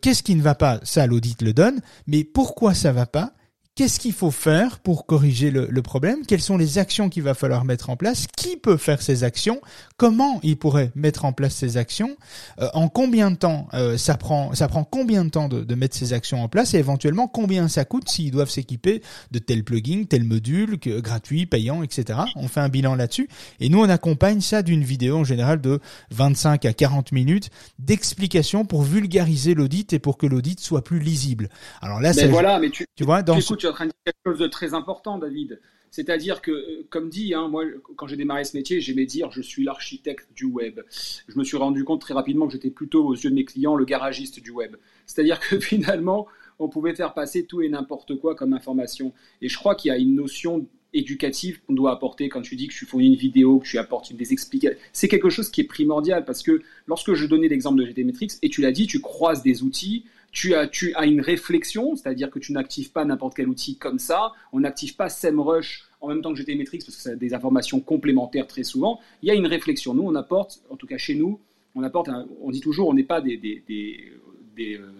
qu'est-ce qui ne va pas. Ça, l'audit le donne. Mais pourquoi ça va pas Qu'est-ce qu'il faut faire pour corriger le, le, problème? Quelles sont les actions qu'il va falloir mettre en place? Qui peut faire ces actions? Comment il pourrait mettre en place ces actions? Euh, En combien de temps euh, ça prend Ça prend combien de temps de, de, mettre ces actions en place? Et éventuellement combien ça coûte s'ils doivent s'équiper de tel plugin, tel module, que, gratuit, payant, etc. On fait un bilan là-dessus. Et nous on accompagne ça d'une vidéo en général de 25 à 40 minutes d'explication pour vulgariser l'audit et pour que l'audit soit plus lisible. Alors là, c'est voilà, mais tu, tu vois dans en train de quelque chose de très important, David. C'est-à-dire que, euh, comme dit, hein, moi, quand j'ai démarré ce métier, j'aimais dire je suis l'architecte du web. Je me suis rendu compte très rapidement que j'étais plutôt, aux yeux de mes clients, le garagiste du web. C'est-à-dire que finalement, on pouvait faire passer tout et n'importe quoi comme information. Et je crois qu'il y a une notion éducative qu'on doit apporter quand tu dis que tu fournis une vidéo, que tu apportes des explications. C'est quelque chose qui est primordial parce que lorsque je donnais l'exemple de GTmetrix, et tu l'as dit, tu croises des outils, tu as, tu as une réflexion, c'est-à-dire que tu n'actives pas n'importe quel outil comme ça. On n'active pas SEMrush en même temps que GTmetrix parce que c'est des informations complémentaires très souvent. Il y a une réflexion. Nous, on apporte, en tout cas chez nous, on apporte, on dit toujours, on n'est pas des, des, des, euh,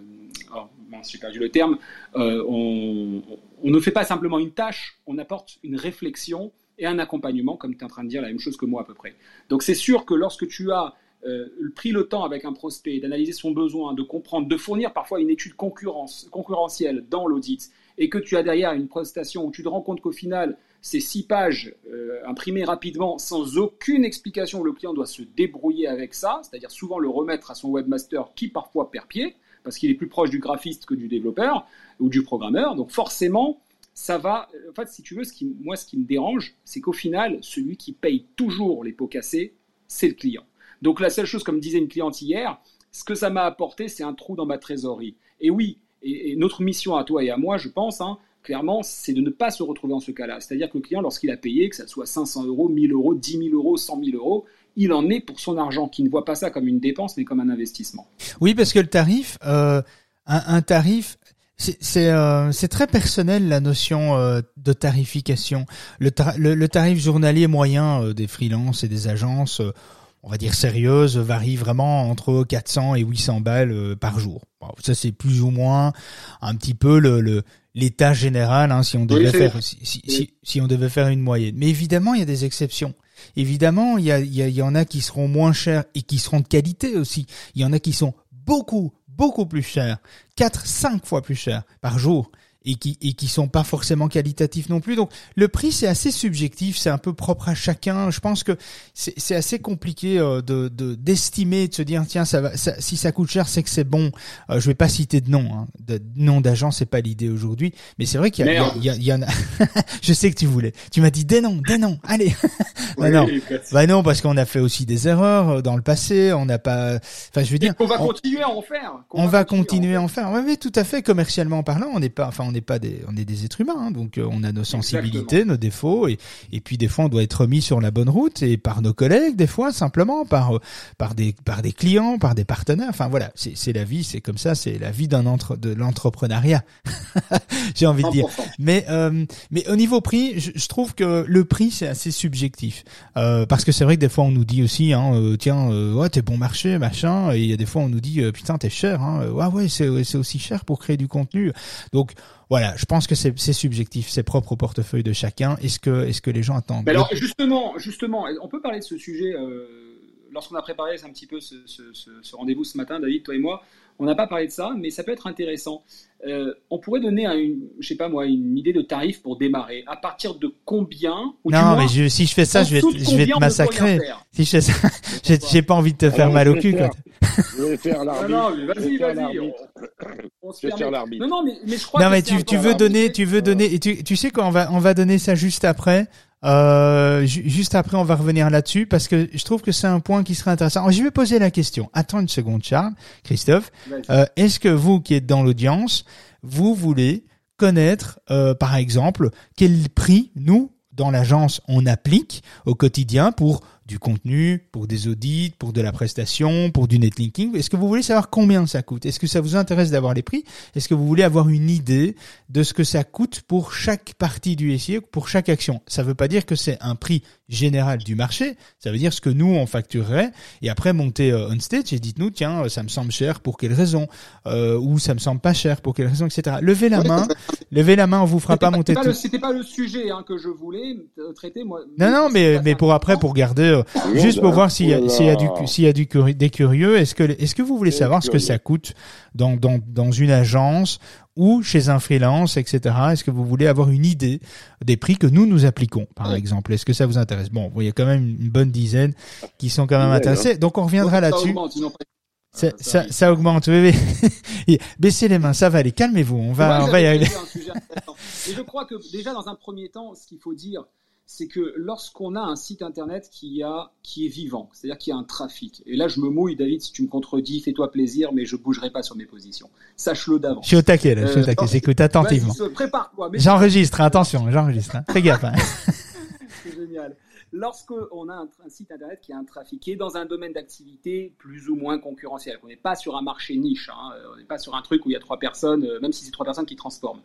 oh, j'ai perdu le terme, euh, on, ne fait pas simplement une tâche, on apporte une réflexion et un accompagnement, comme tu es en train de dire la même chose que moi à peu près. Donc c'est sûr que lorsque tu as euh, pris le temps avec un prospect d'analyser son besoin, de comprendre, de fournir parfois une étude concurrentielle dans l'audit, et que tu as derrière une prestation où tu te rends compte qu'au final, ces six pages euh, imprimées rapidement, sans aucune explication, le client doit se débrouiller avec ça, c'est-à-dire souvent le remettre à son webmaster qui parfois perd pied, parce qu'il est plus proche du graphiste que du développeur ou du programmeur. Donc forcément, ça va. En fait, si tu veux, moi, ce qui me dérange, c'est qu'au final, celui qui paye toujours les pots cassés, c'est le client. Donc la seule chose, comme disait une cliente hier, ce que ça m'a apporté, c'est un trou dans ma trésorerie. Et oui, et, notre mission à toi et à moi, je pense, hein, clairement, c'est de ne pas se retrouver dans ce cas-là. C'est-à-dire que le client, lorsqu'il a payé, que ce soit 500 euros, 1000 euros, 10 000 euros, 100 000 euros, il en est pour son argent, qui ne voit pas ça comme une dépense, mais comme un investissement. Oui, parce que le tarif, euh, un, tarif, euh, c'est très personnel la notion euh, de tarification. Le, le, tarif journalier moyen des freelances et des agences on va dire sérieuse, varie vraiment entre 400 et 800 balles euh, par jour. ça c'est plus ou moins un petit peu le l'état général hein, si on devait faire si, si, on devait faire une moyenne. Mais évidemment il y a des exceptions. Évidemment il y, a, il y, en a qui seront moins chers et qui seront de qualité aussi. Il y en a qui sont beaucoup beaucoup plus chers, 4 5 fois plus chers par jour et qui et qui sont pas forcément qualitatifs non plus. Donc le prix c'est assez subjectif, c'est un peu propre à chacun. Je pense que c'est assez compliqué euh, de d'estimer, de, se dire tiens ça va si ça coûte cher c'est que c'est bon. Euh, je vais pas citer de nom, hein. de nom d'agent c'est pas l'idée aujourd'hui, mais c'est vrai qu'il y, y, y, en a. je sais que tu voulais. Tu m'as dit des noms, des noms. Allez. bah non, bah non parce qu'on a fait aussi des erreurs euh, dans le passé. On n'a pas. Enfin je veux dire. on va continuer à en faire. On, va, continuer à en faire. Oui, oui, tout à fait. Commercialement parlant, on n'est pas. Enfin on n'est pas des, on est des êtres humains, hein, donc euh, on a nos sensibilités, nos défauts, et, et puis des fois on doit être mis sur la bonne route et par nos collègues, des fois simplement par euh, par des par des clients, par des partenaires. Enfin voilà, c'est la vie, c'est comme ça, c'est la vie d'un entre de l'entrepreneuriat. J'ai envie de dire. Mais euh, mais au niveau prix, je, je trouve que le prix c'est assez subjectif euh, parce que c'est vrai que des fois on nous dit aussi, hein, euh, tiens, ouais t'es bon marché, machin, et il y a des fois on nous dit putain t'es cher, hein, ouais ouais c'est c'est aussi cher pour créer du contenu. Donc voilà, je pense que c'est subjectif, c'est propre au portefeuille de chacun. Est-ce que, est-ce que les gens attendent Mais Alors justement, justement, on peut parler de ce sujet. Euh, lorsqu'on a préparé un petit peu ce, ce, ce, rendez-vous ce matin, David, toi et moi, on n'a pas parlé de ça, mais ça peut être intéressant. Euh, on pourrait donner, une, je sais pas moi, une idée de tarif pour démarrer. À partir de combien Non, mais je, si je fais ça, je vais, je vais te massacrer. Si je fais ça, j'ai pas envie de te faire mal au cul. Je vais faire l'arbitre. Non, non, vas-y, vas-y. On, se faire l'arbitre. Non, non, mais, mais je crois. Non, mais tu, tu veux donner, tu veux donner, et tu, tu sais qu'on va, on va donner ça juste après. Euh, juste après, on va revenir là-dessus parce que je trouve que c'est un point qui serait intéressant. Alors, je vais poser la question. Attends une seconde, Charles, Christophe. Euh, Est-ce que vous qui êtes dans l'audience, vous voulez connaître, euh, par exemple, quel prix nous dans l'agence on applique au quotidien pour du contenu, pour des audits, pour de la prestation, pour du netlinking. Est-ce que vous voulez savoir combien ça coûte? Est-ce que ça vous intéresse d'avoir les prix? Est-ce que vous voulez avoir une idée de ce que ça coûte pour chaque partie du SEO, pour chaque action? Ça ne veut pas dire que c'est un prix général du marché, ça veut dire ce que nous on facturerait et après monter euh, on stage et dites-nous tiens euh, ça me semble cher pour quelle raison euh, ou ça me semble pas cher pour quelle raison etc. Levez la main, levez la main, on vous fera pas, monter tout. C'était pas le sujet hein, que je voulais traiter moi. Non non mais mais pour après pour garder juste pour voir s'il y a s'il y a du s'il y a du des curieux est-ce que est-ce que vous voulez savoir ce que ça coûte dans dans dans une agence ou chez un freelance, etc. Est-ce que vous voulez avoir une idée des prix que nous nous appliquons, par exemple? Est-ce que ça vous intéresse? Bon, il y a quand même une bonne dizaine qui sont quand même intéressés. Donc on reviendra là-dessus. Ça, ça, ça, augmente, oui, oui. Baissez les mains, ça va aller. Calmez-vous, on va, on va y arriver. Et je crois que déjà dans un premier temps, ce qu'il faut dire, c'est que lorsqu'on a un site internet qui, a, qui est vivant, c'est-à-dire qu'il y a un trafic, et là je me mouille, David, si tu me contredis, fais-toi plaisir, mais je bougerai pas sur mes positions. Sache-le d'avance. Je suis au taquet, là, je suis au taquet, j'écoute attentivement. Prépare-toi. J'enregistre, attention, j'enregistre, hein. fais gaffe. Hein. c'est génial lorsqu'on a un, site internet qui a un est dans un domaine d'activité plus ou moins concurrentiel, on n'est pas sur un marché niche, hein, on n'est pas sur un truc où il y a trois personnes, euh, même si c'est trois personnes qui transforment,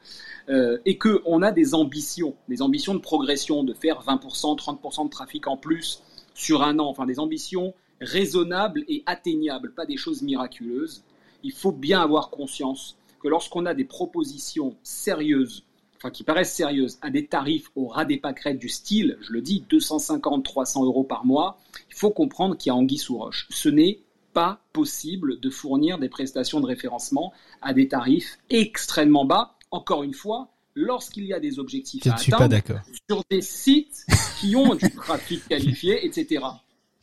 euh, et qu'on a des ambitions, des ambitions de progression, de faire 20%, 30% de trafic en plus sur un an, enfin des ambitions raisonnables et atteignables, pas des choses miraculeuses, il faut bien avoir conscience que lorsqu'on a des propositions sérieuses qui paraissent sérieuses, à des tarifs au ras des pâquerettes du style, je le dis, 250-300 euros par mois, il faut comprendre qu'il y a anguille sous roche. Ce n'est pas possible de fournir des prestations de référencement à des tarifs extrêmement bas. Encore une fois, lorsqu'il y a des objectifs à atteindre sur des sites qui ont du trafic qualifié, etc.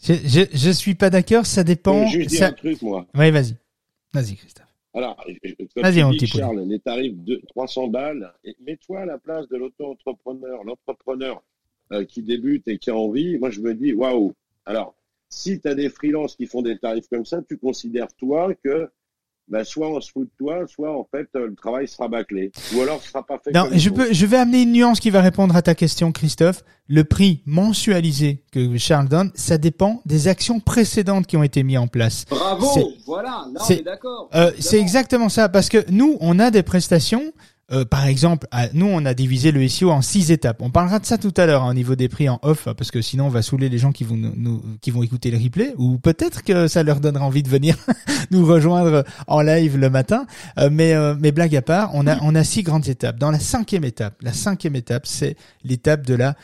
Je, je, suis pas d'accord, ça dépend. Je juste dire un truc, moi. Oui, vas-y. Vas-y, Christophe. Alors, tu dis, Charles, les tarifs de 300 balles, mets-toi à la place de l'auto-entrepreneur, l'entrepreneur euh, qui débute et qui a envie. Moi, je me dis, waouh. Alors, si tu as des freelances qui font des tarifs comme ça, tu considères, toi, que bah, soit on se fout de toi, soit en fait euh, le travail sera bâclé, ou alors ce sera pas fait. Non, je peux, je vais amener une nuance qui va répondre à ta question, Christophe. Le prix mensualisé que Charles donne, ça dépend des actions précédentes qui ont été mises en place. Bravo, voilà, là on est d'accord. Euh, c'est exactement ça, parce que nous, on a des prestations euh, par exemple, nous, on a divisé le SEO en six étapes. On parlera de ça tout à l'heure hein, au niveau des prix en off, parce que sinon, on va saouler les gens qui vont qui vont écouter le replay, ou peut-être que ça leur donnera envie de venir nous rejoindre en live le matin. Euh, mais, euh, mais blague à part, on a, on a six grandes étapes. Dans la cinquième étape, la cinquième étape, c'est l'étape de la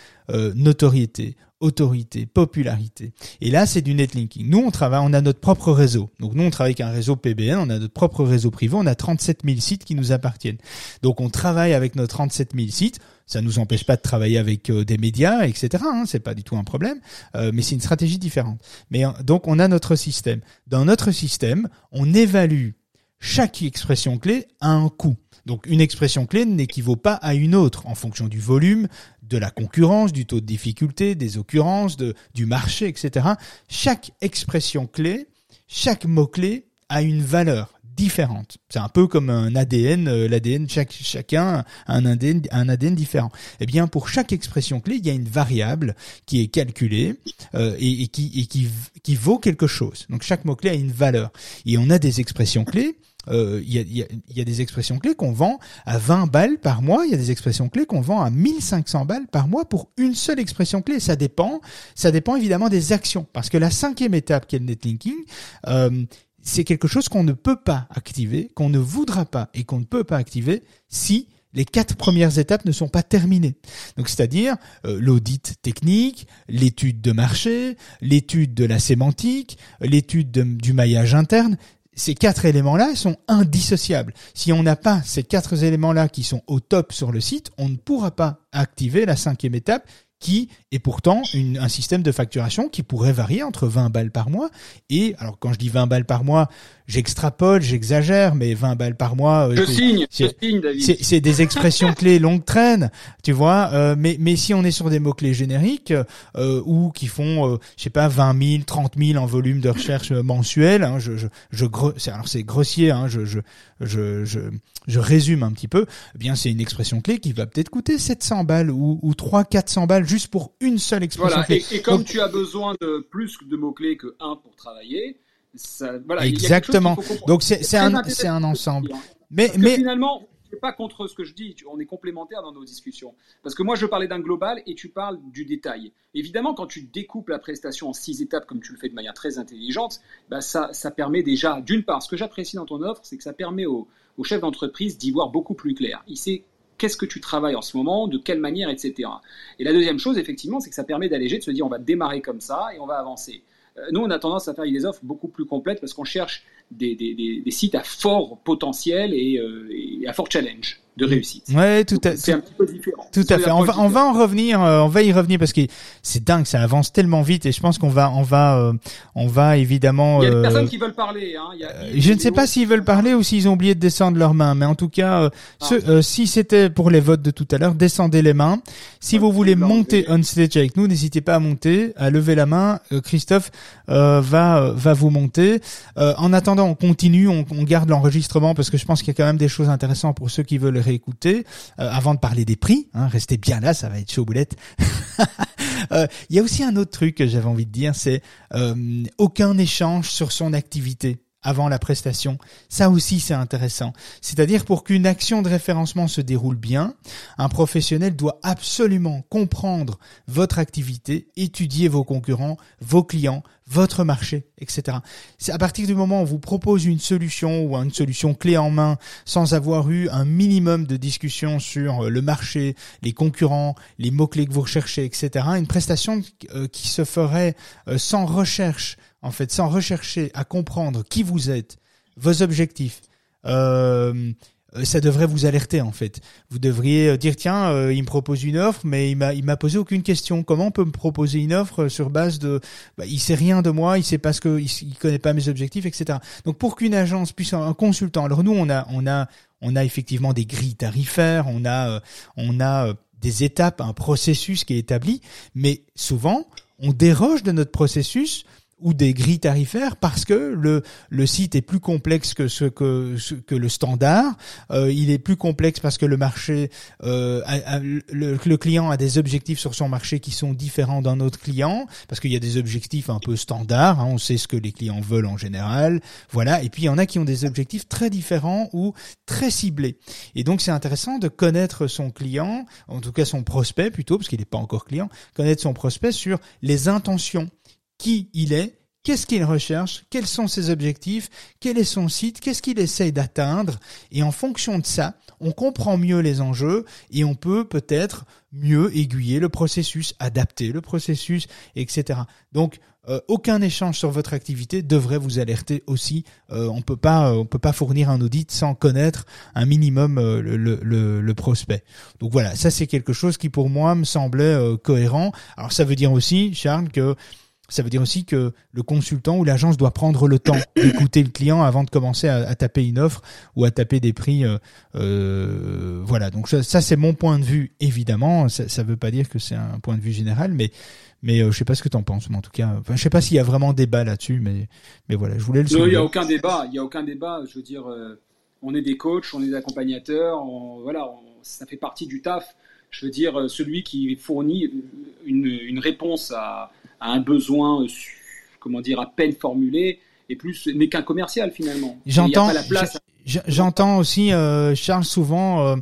notoriété autorité, popularité. Et là, c'est du netlinking. Nous, on travaille, on a notre propre réseau. Donc nous, on travaille avec un réseau PBN, on a notre propre réseau privé, on a 37 000 sites qui nous appartiennent. Donc on travaille avec nos 37 000 sites. Ça nous empêche pas de travailler avec euh, des médias, etc. Hein, c'est pas du tout un problème, euh, mais c'est une stratégie différente. Mais euh, donc on a notre système. Dans notre système, on évalue chaque expression clé à un coût. Donc une expression clé n'équivaut pas à une autre en fonction du volume, de la concurrence, du taux de difficulté, des occurrences, de, du marché, etc. Chaque expression clé, chaque mot-clé a une valeur différente. C'est un peu comme un ADN, euh, l'ADN, chaque, chacun a un ADN, différent. Eh bien, pour chaque expression clé, il y a une variable qui est calculée euh, et, et, qui, et qui, qui vaut quelque chose. Donc chaque mot-clé a une valeur. Et on a des expressions clés euh, il y, a, y, a, des expressions clés qu'on vend à 20 balles par mois, il y a des expressions clés qu'on vend à 1500 balles par mois pour une seule expression clé. Ça dépend, ça dépend évidemment des actions, parce que la cinquième étape qui est le netlinking, euh, c'est quelque chose qu'on ne peut pas activer, qu'on ne voudra pas et qu'on ne peut pas activer si les quatre premières étapes ne sont pas terminées. Donc c'est-à-dire euh, l'audit technique, l'étude de marché, l'étude de la sémantique, l'étude du maillage interne ces quatre éléments-là sont indissociables. Si on n'a pas ces quatre éléments-là qui sont au top sur le site, on ne pourra pas activer la cinquième étape qui est pourtant un système de facturation qui pourrait varier entre 20 balles par mois et, alors quand je dis 20 balles par mois, j'extrapole, j'exagère, mais 20 balles par mois. je signe, je signe, David. C'est des expressions clés longue traîne, tu vois. Euh, mais mais si on est sur des mots clés génériques euh, ou qui font, euh, je sais pas, 20 000, 30 000 en volume de recherche mensuel, hein, je je, je alors c'est grossier, hein, je, je je je je résume un petit peu. Eh bien, c'est une expression clé qui va peut-être coûter 700 balles ou ou 3 400 balles juste pour une seule expression voilà. clé. Et, comme tu as besoin de plus de mots clés que un pour travailler voilà, Exactement. Donc c'est un ensemble. Mais Parce mais finalement, c'est pas contre ce que je dis. On est complémentaires dans nos discussions. Parce que moi, je parlais d'un global et tu parles du détail. Évidemment, quand tu découpes la prestation en six étapes, comme tu le fais de manière très intelligente, bah ça, ça permet déjà, d'une part, ce que j'apprécie dans ton offre, c'est que ça permet au, au chef d'entreprise d'y voir beaucoup plus clair. Il sait qu'est-ce que tu travailles en ce moment, de quelle manière, etc. Et la deuxième chose, effectivement, c'est que ça permet d'alléger, de se dire on va démarrer comme ça et on va avancer. Euh, nous, on a tendance à faire des offres beaucoup plus complètes parce qu'on cherche des, sites à fort potentiel et, euh, et à fort challenge de réussite. Ouais, tout à C'est un petit peu différent. Tout à fait. On va, on va en revenir, euh, on va y revenir parce que c'est dingue, ça avance tellement vite et je pense qu'on va, on va, euh, on va évidemment. Il y a des personnes qui veulent parler. Hein. Il y a, je ne sais pas s'ils veulent parler ou s'ils ont oublié de descendre leurs mains, mais en tout cas, ah. si c'était pour les votes de tout à l'heure, descendez les mains. Si vous voulez monter on stage avec nous, n'hésitez pas à monter, à lever la main. Christophe va, va vous monter. en attendant, on continue, on, on garde l'enregistrement parce que je pense qu'il y a quand même des choses intéressantes pour ceux qui veulent réécouter. Euh, avant de parler des prix, hein, restez bien là, ça va être chaud boulette. Euh, il y a aussi un autre truc que j'avais envie de dire, c'est euh, aucun échange sur son activité avant la prestation. Ça aussi, c'est intéressant. C'est-à-dire pour qu'une action de référencement se déroule bien, un professionnel doit absolument comprendre votre activité, étudier vos concurrents, vos clients, votre marché, etc. C'est à partir du moment où on vous propose une solution ou une solution clé en main sans avoir eu un minimum de discussion sur le marché, les concurrents, les mots-clés que vous recherchez, etc. Une prestation euh, qui se ferait euh, sans recherche en fait, sans rechercher à comprendre qui vous êtes, vos objectifs, euh, ça devrait vous alerter en fait. Vous devriez euh, dire tiens, euh, il me propose une offre, mais il m'a il m'a posé aucune question. Comment on peut me proposer une offre sur base de bah, il sait rien de moi, il sait pas ce que il, connaît pas mes objectifs, etc. Donc pour qu'une agence puisse un consultant, alors nous on a on a on a effectivement des grilles tarifaires, on a on a des étapes, un processus qui est établi, mais souvent on déroge de notre processus ou des grilles tarifaires parce que le le site est plus complexe que ce que que le standard. Euh, il est plus complexe parce que le marché, euh, le, le, client a des objectifs sur son marché qui sont différents d'un autre client parce qu'il y a des objectifs un peu standards. Hein, on sait ce que les clients veulent en général. Voilà. Et puis il y en a qui ont des objectifs très différents ou très ciblés. Et donc c'est intéressant de connaître son client, en tout cas son prospect plutôt parce qu'il n'est pas encore client, connaître son prospect sur les intentions qui il est, qu'est-ce qu'il recherche, quels sont ses objectifs, quel est son site, qu'est-ce qu'il essaye d'atteindre, et en fonction de ça, on comprend mieux les enjeux et on peut peut-être mieux aiguiller le processus, adapter le processus, etc. Donc euh, aucun échange sur votre activité devrait vous alerter aussi. Euh, on peut pas, on peut pas fournir un audit sans connaître un minimum euh, le, le, le, prospect. Donc voilà, ça c'est quelque chose qui pour moi me semblait cohérent. Alors ça veut dire aussi, Charles, que ça veut dire aussi que le consultant ou l'agence doit prendre le temps d'écouter le client avant de commencer à, taper une offre ou à taper des prix. Euh, euh, voilà, donc ça, c'est mon point de vue, évidemment. Ça ne veut pas dire que c'est un point de vue général, mais mais euh, je sais pas ce que tu en penses. Mais en tout cas, enfin, je sais pas s'il y a vraiment débat là-dessus, mais mais voilà, je voulais le. Non, il y a aucun débat. Il y a aucun débat. Je veux dire, on est des coachs, on est des accompagnateurs. voilà, ça fait partie du taf. Je veux dire, celui qui fournit une, une réponse à à un besoin, euh, comment dire, à peine formulé, et plus n'est qu'un commercial finalement. J'entends. J'entends aussi, euh, Charles, souvent euh,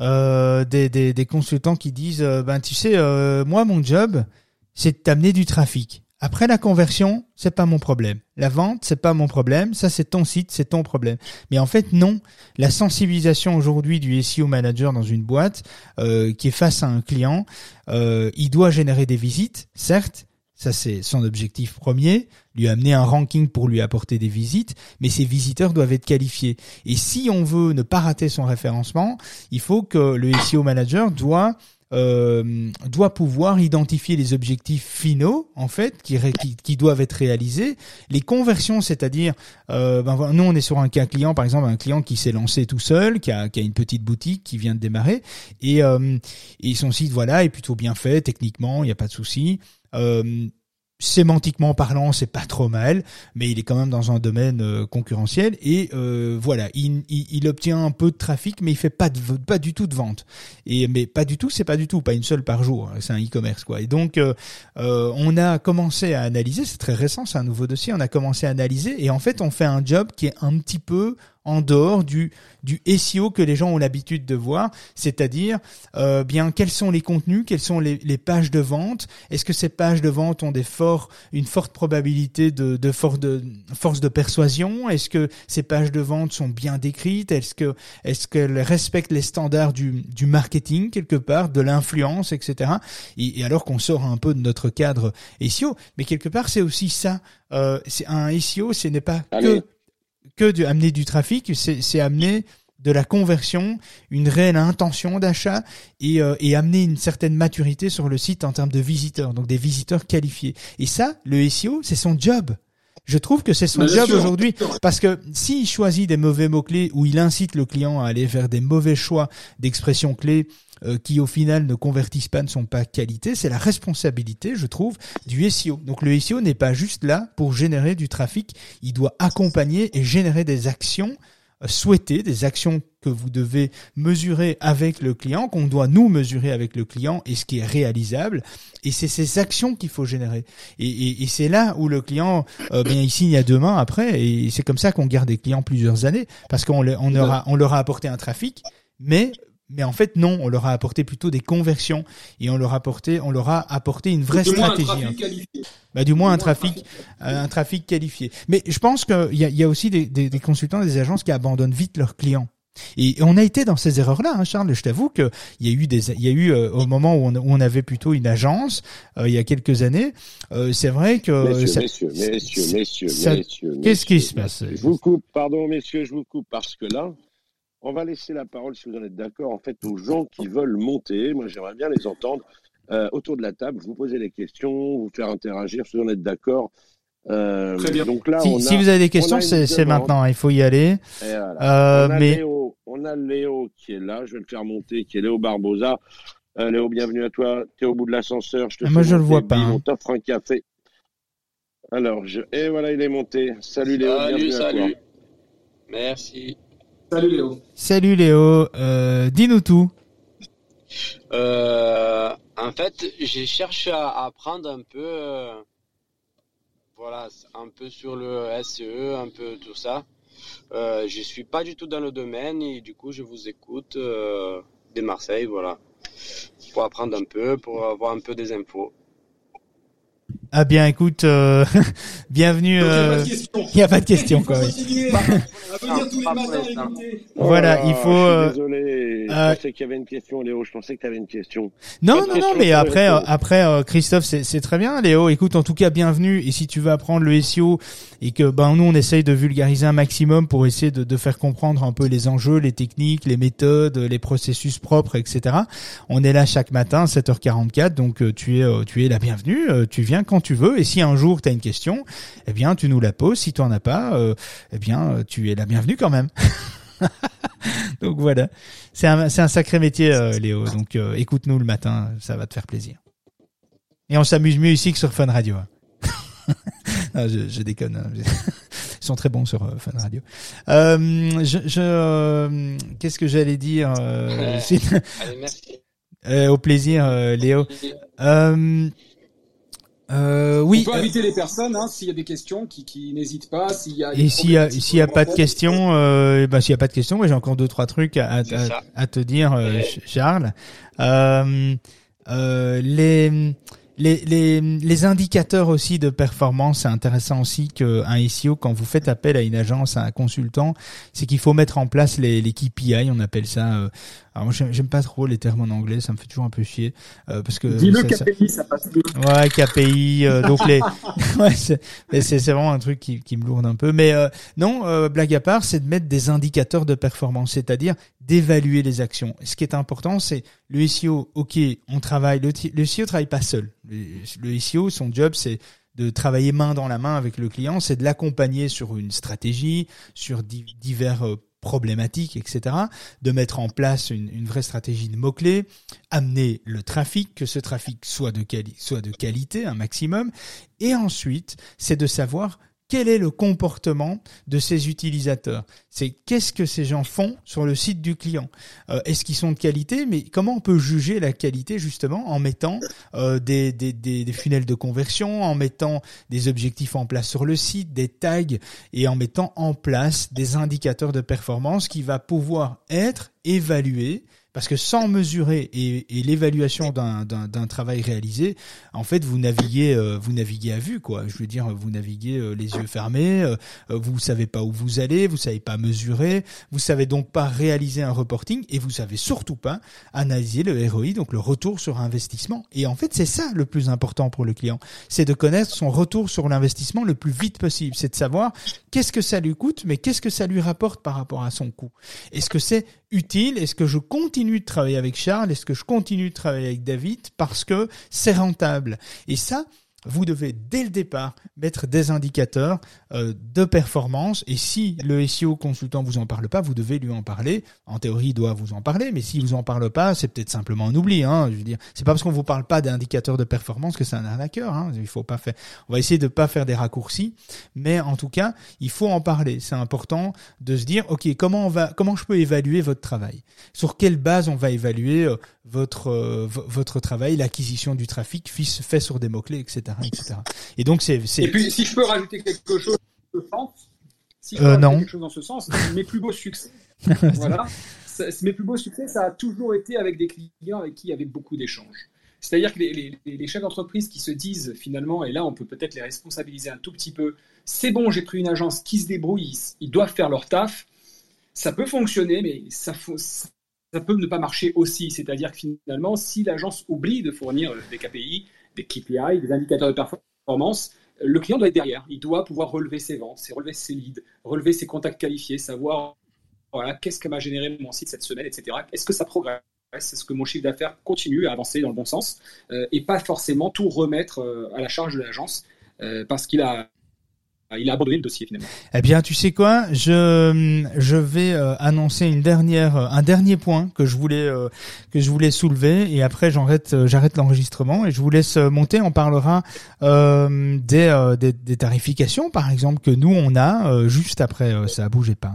euh, des, des, des, consultants qui disent, euh, ben tu sais, euh, moi mon job, c'est de t'amener du trafic. Après la conversion, c'est pas mon problème. La vente, c'est pas mon problème. Ça, c'est ton site, c'est ton problème. Mais en fait, non. La sensibilisation aujourd'hui du SEO manager dans une boîte qui est face à un client, il doit générer des visites, certes, ça, c'est son objectif premier, lui amener un ranking pour lui apporter des visites, mais ces visiteurs doivent être qualifiés. Et si on veut ne pas rater son référencement, il faut que le SEO manager doit euh, doit pouvoir identifier les objectifs finaux en fait qui, qui, doivent être réalisés, les conversions, c'est-à-dire euh, ben, nous on est sur un cas client par exemple un client qui s'est lancé tout seul, qui a, qui a une petite boutique qui vient de démarrer et, euh, et son site voilà est plutôt bien fait techniquement, il n'y a pas de souci. Euh, sémantiquement parlant, c'est pas trop mal, mais il est quand même dans un domaine euh, concurrentiel et euh, voilà, il, il, obtient un peu de trafic, mais il fait pas de, pas du tout de vente. Et mais pas du tout, c'est pas du tout, pas une seule par jour. C'est un e-commerce quoi. Et donc euh, on a commencé à analyser, c'est très récent, c'est un nouveau dossier. On a commencé à analyser et en fait on fait un job qui est un petit peu en dehors du du SEO que les gens ont l'habitude de voir, c'est-à-dire euh, bien quels sont les contenus, quelles sont les, les pages de vente, est-ce que ces pages de vente ont des forts une forte probabilité de, de, force de force de persuasion, est-ce que ces pages de vente sont bien décrites, est-ce que est-ce qu'elles respectent les standards du, du marketing quelque part, de l'influence, etc. Et, alors qu'on sort un peu de notre cadre SEO, mais quelque part c'est aussi ça. Euh, c'est un SEO, ce n'est pas que que de amener du trafic, c'est amener de la conversion, une réelle intention d'achat et, euh, et amener une certaine maturité sur le site en termes de visiteurs, donc des visiteurs qualifiés. Et ça, le SEO, c'est son job. Je trouve que c'est son job aujourd'hui parce que s'il choisit des mauvais mots-clés ou il incite le client à aller vers des mauvais choix d'expressions clés euh, qui au final ne convertissent pas, ne sont pas qualité, c'est la responsabilité, je trouve, du SEO. Donc le SEO n'est pas juste là pour générer du trafic, il doit accompagner et générer des actions euh, souhaitées, des actions que vous devez mesurer avec le client, qu'on doit nous mesurer avec le client et ce qui est réalisable. Et c'est ces actions qu'il faut générer. Et, et, et c'est là où le client, euh, bien, il signe à deux mains après. Et c'est comme ça qu'on garde des clients plusieurs années parce qu'on on leur, on leur a apporté un trafic, mais mais en fait, non, on leur a apporté plutôt des conversions et on leur a apporté, on leur a apporté une vraie stratégie. Hein. Bah, du moins un trafic, un trafic qualifié. Mais je pense qu'il y a, y a aussi des, des, des, consultants, des agences qui abandonnent vite leurs clients. Et on a été dans ces erreurs-là, hein, Charles. Je t'avoue que il y a eu des, il y a eu euh, au moment où on, où on, avait plutôt une agence euh, il y a quelques années. Euh, c'est vrai que messieurs, messieurs, messieurs, messieurs, messieurs, Qu'est-ce qui se passe? Je vous coupe, pardon, messieurs, je vous coupe parce que là, on va laisser la parole, si vous en êtes d'accord, en fait, aux gens qui veulent monter. Moi, j'aimerais bien les entendre euh, autour de la table, vous poser des questions, vous faire interagir, si vous en êtes d'accord. Euh, Très bien. Donc là, si, vous avez des questions, c'est maintenant, il faut y aller. Euh, on, a mais... Léo, on a Léo qui est là, je vais le faire monter, qui est Léo Barbosa. Léo, bienvenue à toi. Tu es au bout de l'ascenseur. Je te moi, je le vois pas. Hein. On t'offre un café. Alors, je... et voilà, il est monté. Salut Léo, salut, bienvenue salut. à toi. Merci. Salut Léo. Salut Léo, euh, dis-nous tout. Euh, en fait, j'ai cherché à apprendre un peu, euh, voilà, un peu sur le SEE, un peu tout ça. Euh, je suis pas du tout dans le domaine et du coup, je vous écoute euh, de Marseille, voilà, pour apprendre un peu, pour avoir un peu des infos. Ah bien, écoute, euh, bienvenue. Euh, il n'y a pas de question, quoi. Voilà, il faut. Euh, désolé, je pensais qu'il y avait une question, Léo. Je pensais que tu avais une question. Non, non, non, mais après, après, Christophe, c'est très bien, Léo. Écoute, en tout cas, bienvenue. Et si tu veux apprendre le SEO et que ben nous, on essaye de vulgariser un maximum pour essayer de, de faire comprendre un peu les enjeux, les techniques, les méthodes, les processus propres, etc. On est là chaque matin, 7h44. Donc, tu es, tu es la bienvenue. Tu viens quand tu veux. Et si un jour tu as une question, eh bien tu nous la poses. Si tu en as pas, euh, eh bien tu es la bienvenue quand même. donc voilà, c'est un, c'est un sacré métier, euh, Léo. Donc euh, écoute-nous le matin, ça va te faire plaisir. Et on s'amuse mieux ici que sur Fun Radio. je, je, déconne. Hein. Ils sont très bons sur Fun Radio. Euh, je, je qu'est-ce que j'allais dire Allez, merci. au plaisir, Léo. Euh, oui. On peut inviter les personnes hein, s'il y a des questions, qui, qui n'hésitent pas. S'il y a et s'il y a s'il y a pas de questions, euh, bah s'il y a pas de questions, moi j'ai encore deux trois trucs à, à, à te dire, euh, Charles. Euh, euh, les les, les, les indicateurs aussi de performance, c'est intéressant aussi qu'un SEO, quand vous faites appel à une agence, à un consultant, c'est qu'il faut mettre en place les, les KPI, on appelle ça, euh, Alors moi j'aime pas trop les termes en anglais, ça me fait toujours un peu chier euh, parce que dis-le KPI, ça... passe mieux. Ouais, KPI euh, donc les ouais, c'est vraiment un truc qui qui me lourde un peu mais euh, non, blague à part, c'est de mettre des indicateurs de performance, c'est-à-dire d'évaluer les actions. Ce qui est important, c'est le SEO, OK, on travaille le, le SEO travaille pas seul. Le, le SEO son job c'est de travailler main dans la main avec le client, c'est de l'accompagner sur une stratégie, sur divers problématiques, etc., de mettre en place une, vraie stratégie de mots-clés, amener le trafic, que ce trafic soit de qualité, un maximum, et ensuite, c'est de savoir quel est le comportement de ces utilisateurs? C'est qu'est-ce que ces gens font sur le site du client? Euh, Est-ce qu'ils sont de qualité? Mais comment on peut juger la qualité justement en mettant euh, des, des, funnels de conversion, en mettant des objectifs en place sur le site, des tags et en mettant en place des indicateurs de performance qui va pouvoir être évalués parce que sans mesurer et, l'évaluation d'un, travail réalisé, en fait, vous naviguez, euh, vous naviguez à vue, quoi. Je veux dire, vous naviguez euh, les yeux fermés, euh, vous savez pas où vous allez, vous savez pas mesurer, vous savez donc pas réaliser un reporting et vous savez surtout pas analyser le ROI, donc le retour sur investissement. Et en fait, c'est ça le plus important pour le client, c'est de connaître son retour sur l'investissement le plus vite possible. C'est de savoir qu'est-ce que ça lui coûte, mais qu'est-ce que ça lui rapporte par rapport à son coût. Est-ce que c'est utile? Est-ce que je continue de travailler avec Charles Est-ce que je continue de travailler avec David Parce que c'est rentable. Et ça, vous devez dès le départ mettre des indicateurs euh, de performance et si le SEO consultant vous en parle pas, vous devez lui en parler. En théorie, il doit vous en parler, mais s'il vous en parle pas, c'est peut-être simplement un oubli. Hein, je veux dire, c'est pas parce qu'on vous parle pas d'indicateurs de performance que c'est un arnaqueur. Hein, il faut pas faire. On va essayer de pas faire des raccourcis, mais en tout cas, il faut en parler. C'est important de se dire, ok, comment on va, comment je peux évaluer votre travail? Sur quelle base on va évaluer euh, votre euh, votre travail, l'acquisition du trafic fait sur des mots clés, etc., etc. Et donc c'est. Et puis si je peux rajouter quelque chose dans ce sens, si je peux euh, non. quelque chose dans ce sens, mes plus beaux succès, voilà, mes plus beaux succès, ça a toujours été avec des clients avec qui il y avait beaucoup d'échanges. C'est-à-dire que les, les, les chefs d'entreprise qui se disent finalement, et là on peut peut-être les responsabiliser un tout petit peu, c'est bon, j'ai pris une agence qui se débrouille, ils doivent faire leur taf, ça peut fonctionner, mais ça, faut, ça peut ne pas marcher aussi. C'est-à-dire que finalement, si l'agence oublie de fournir des KPI, des KPI, des indicateurs de performance, le client doit être derrière. Il doit pouvoir relever ses ventes, relever ses leads, relever ses contacts qualifiés, savoir voilà, qu'est-ce que m'a généré mon site cette semaine, etc. Est-ce que ça progresse? Est-ce que mon chiffre d'affaires continue à avancer dans le bon sens? Euh, Et pas forcément tout remettre euh, à la charge de l'agence euh, parce qu'il a il a abandonné le dossier finalement. Eh bien, tu sais quoi? Je je vais euh, annoncer une dernière euh, un dernier point que je voulais euh, que je voulais soulever et après j'arrête j'arrête l'enregistrement et je vous laisse monter. On parlera des, des, des tarifications par exemple que nous on a juste après ça bougeait pas.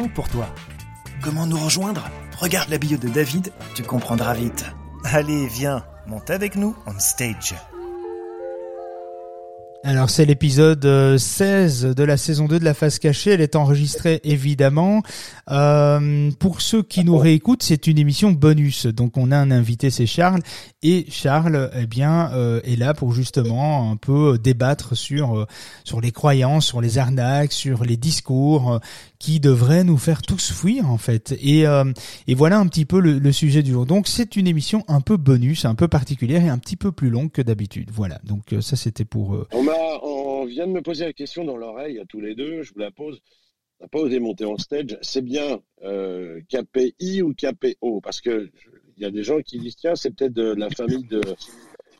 que pour toi. Comment nous rejoindre? Regarde la bio de David, tu comprendras vite. Allez, viens, monte avec nous on stage. Alors c'est l'épisode 16 euh, de la saison 2 de la phase cachée, elle est enregistrée évidemment. Euh, pour ceux qui nous réécoutent, c'est une émission bonus, donc on a un invité, c'est Charles, et Charles eh bien euh, est là pour justement un peu débattre sur sur les croyances, sur les arnaques, sur les discours qui devraient nous faire tous fuir en fait. Et, et voilà un petit peu le, sujet du jour. Donc c'est une émission un peu bonus, un peu particulière et un petit peu plus longue que d'habitude. Voilà, donc ça c'était pour on vient de me poser la question dans l'oreille à tous les deux, je vous la pose. On n'a pas osé monter en stage. C'est bien euh, KPI ou KPO Parce que il y a des gens qui disent tiens, c'est peut-être de la famille de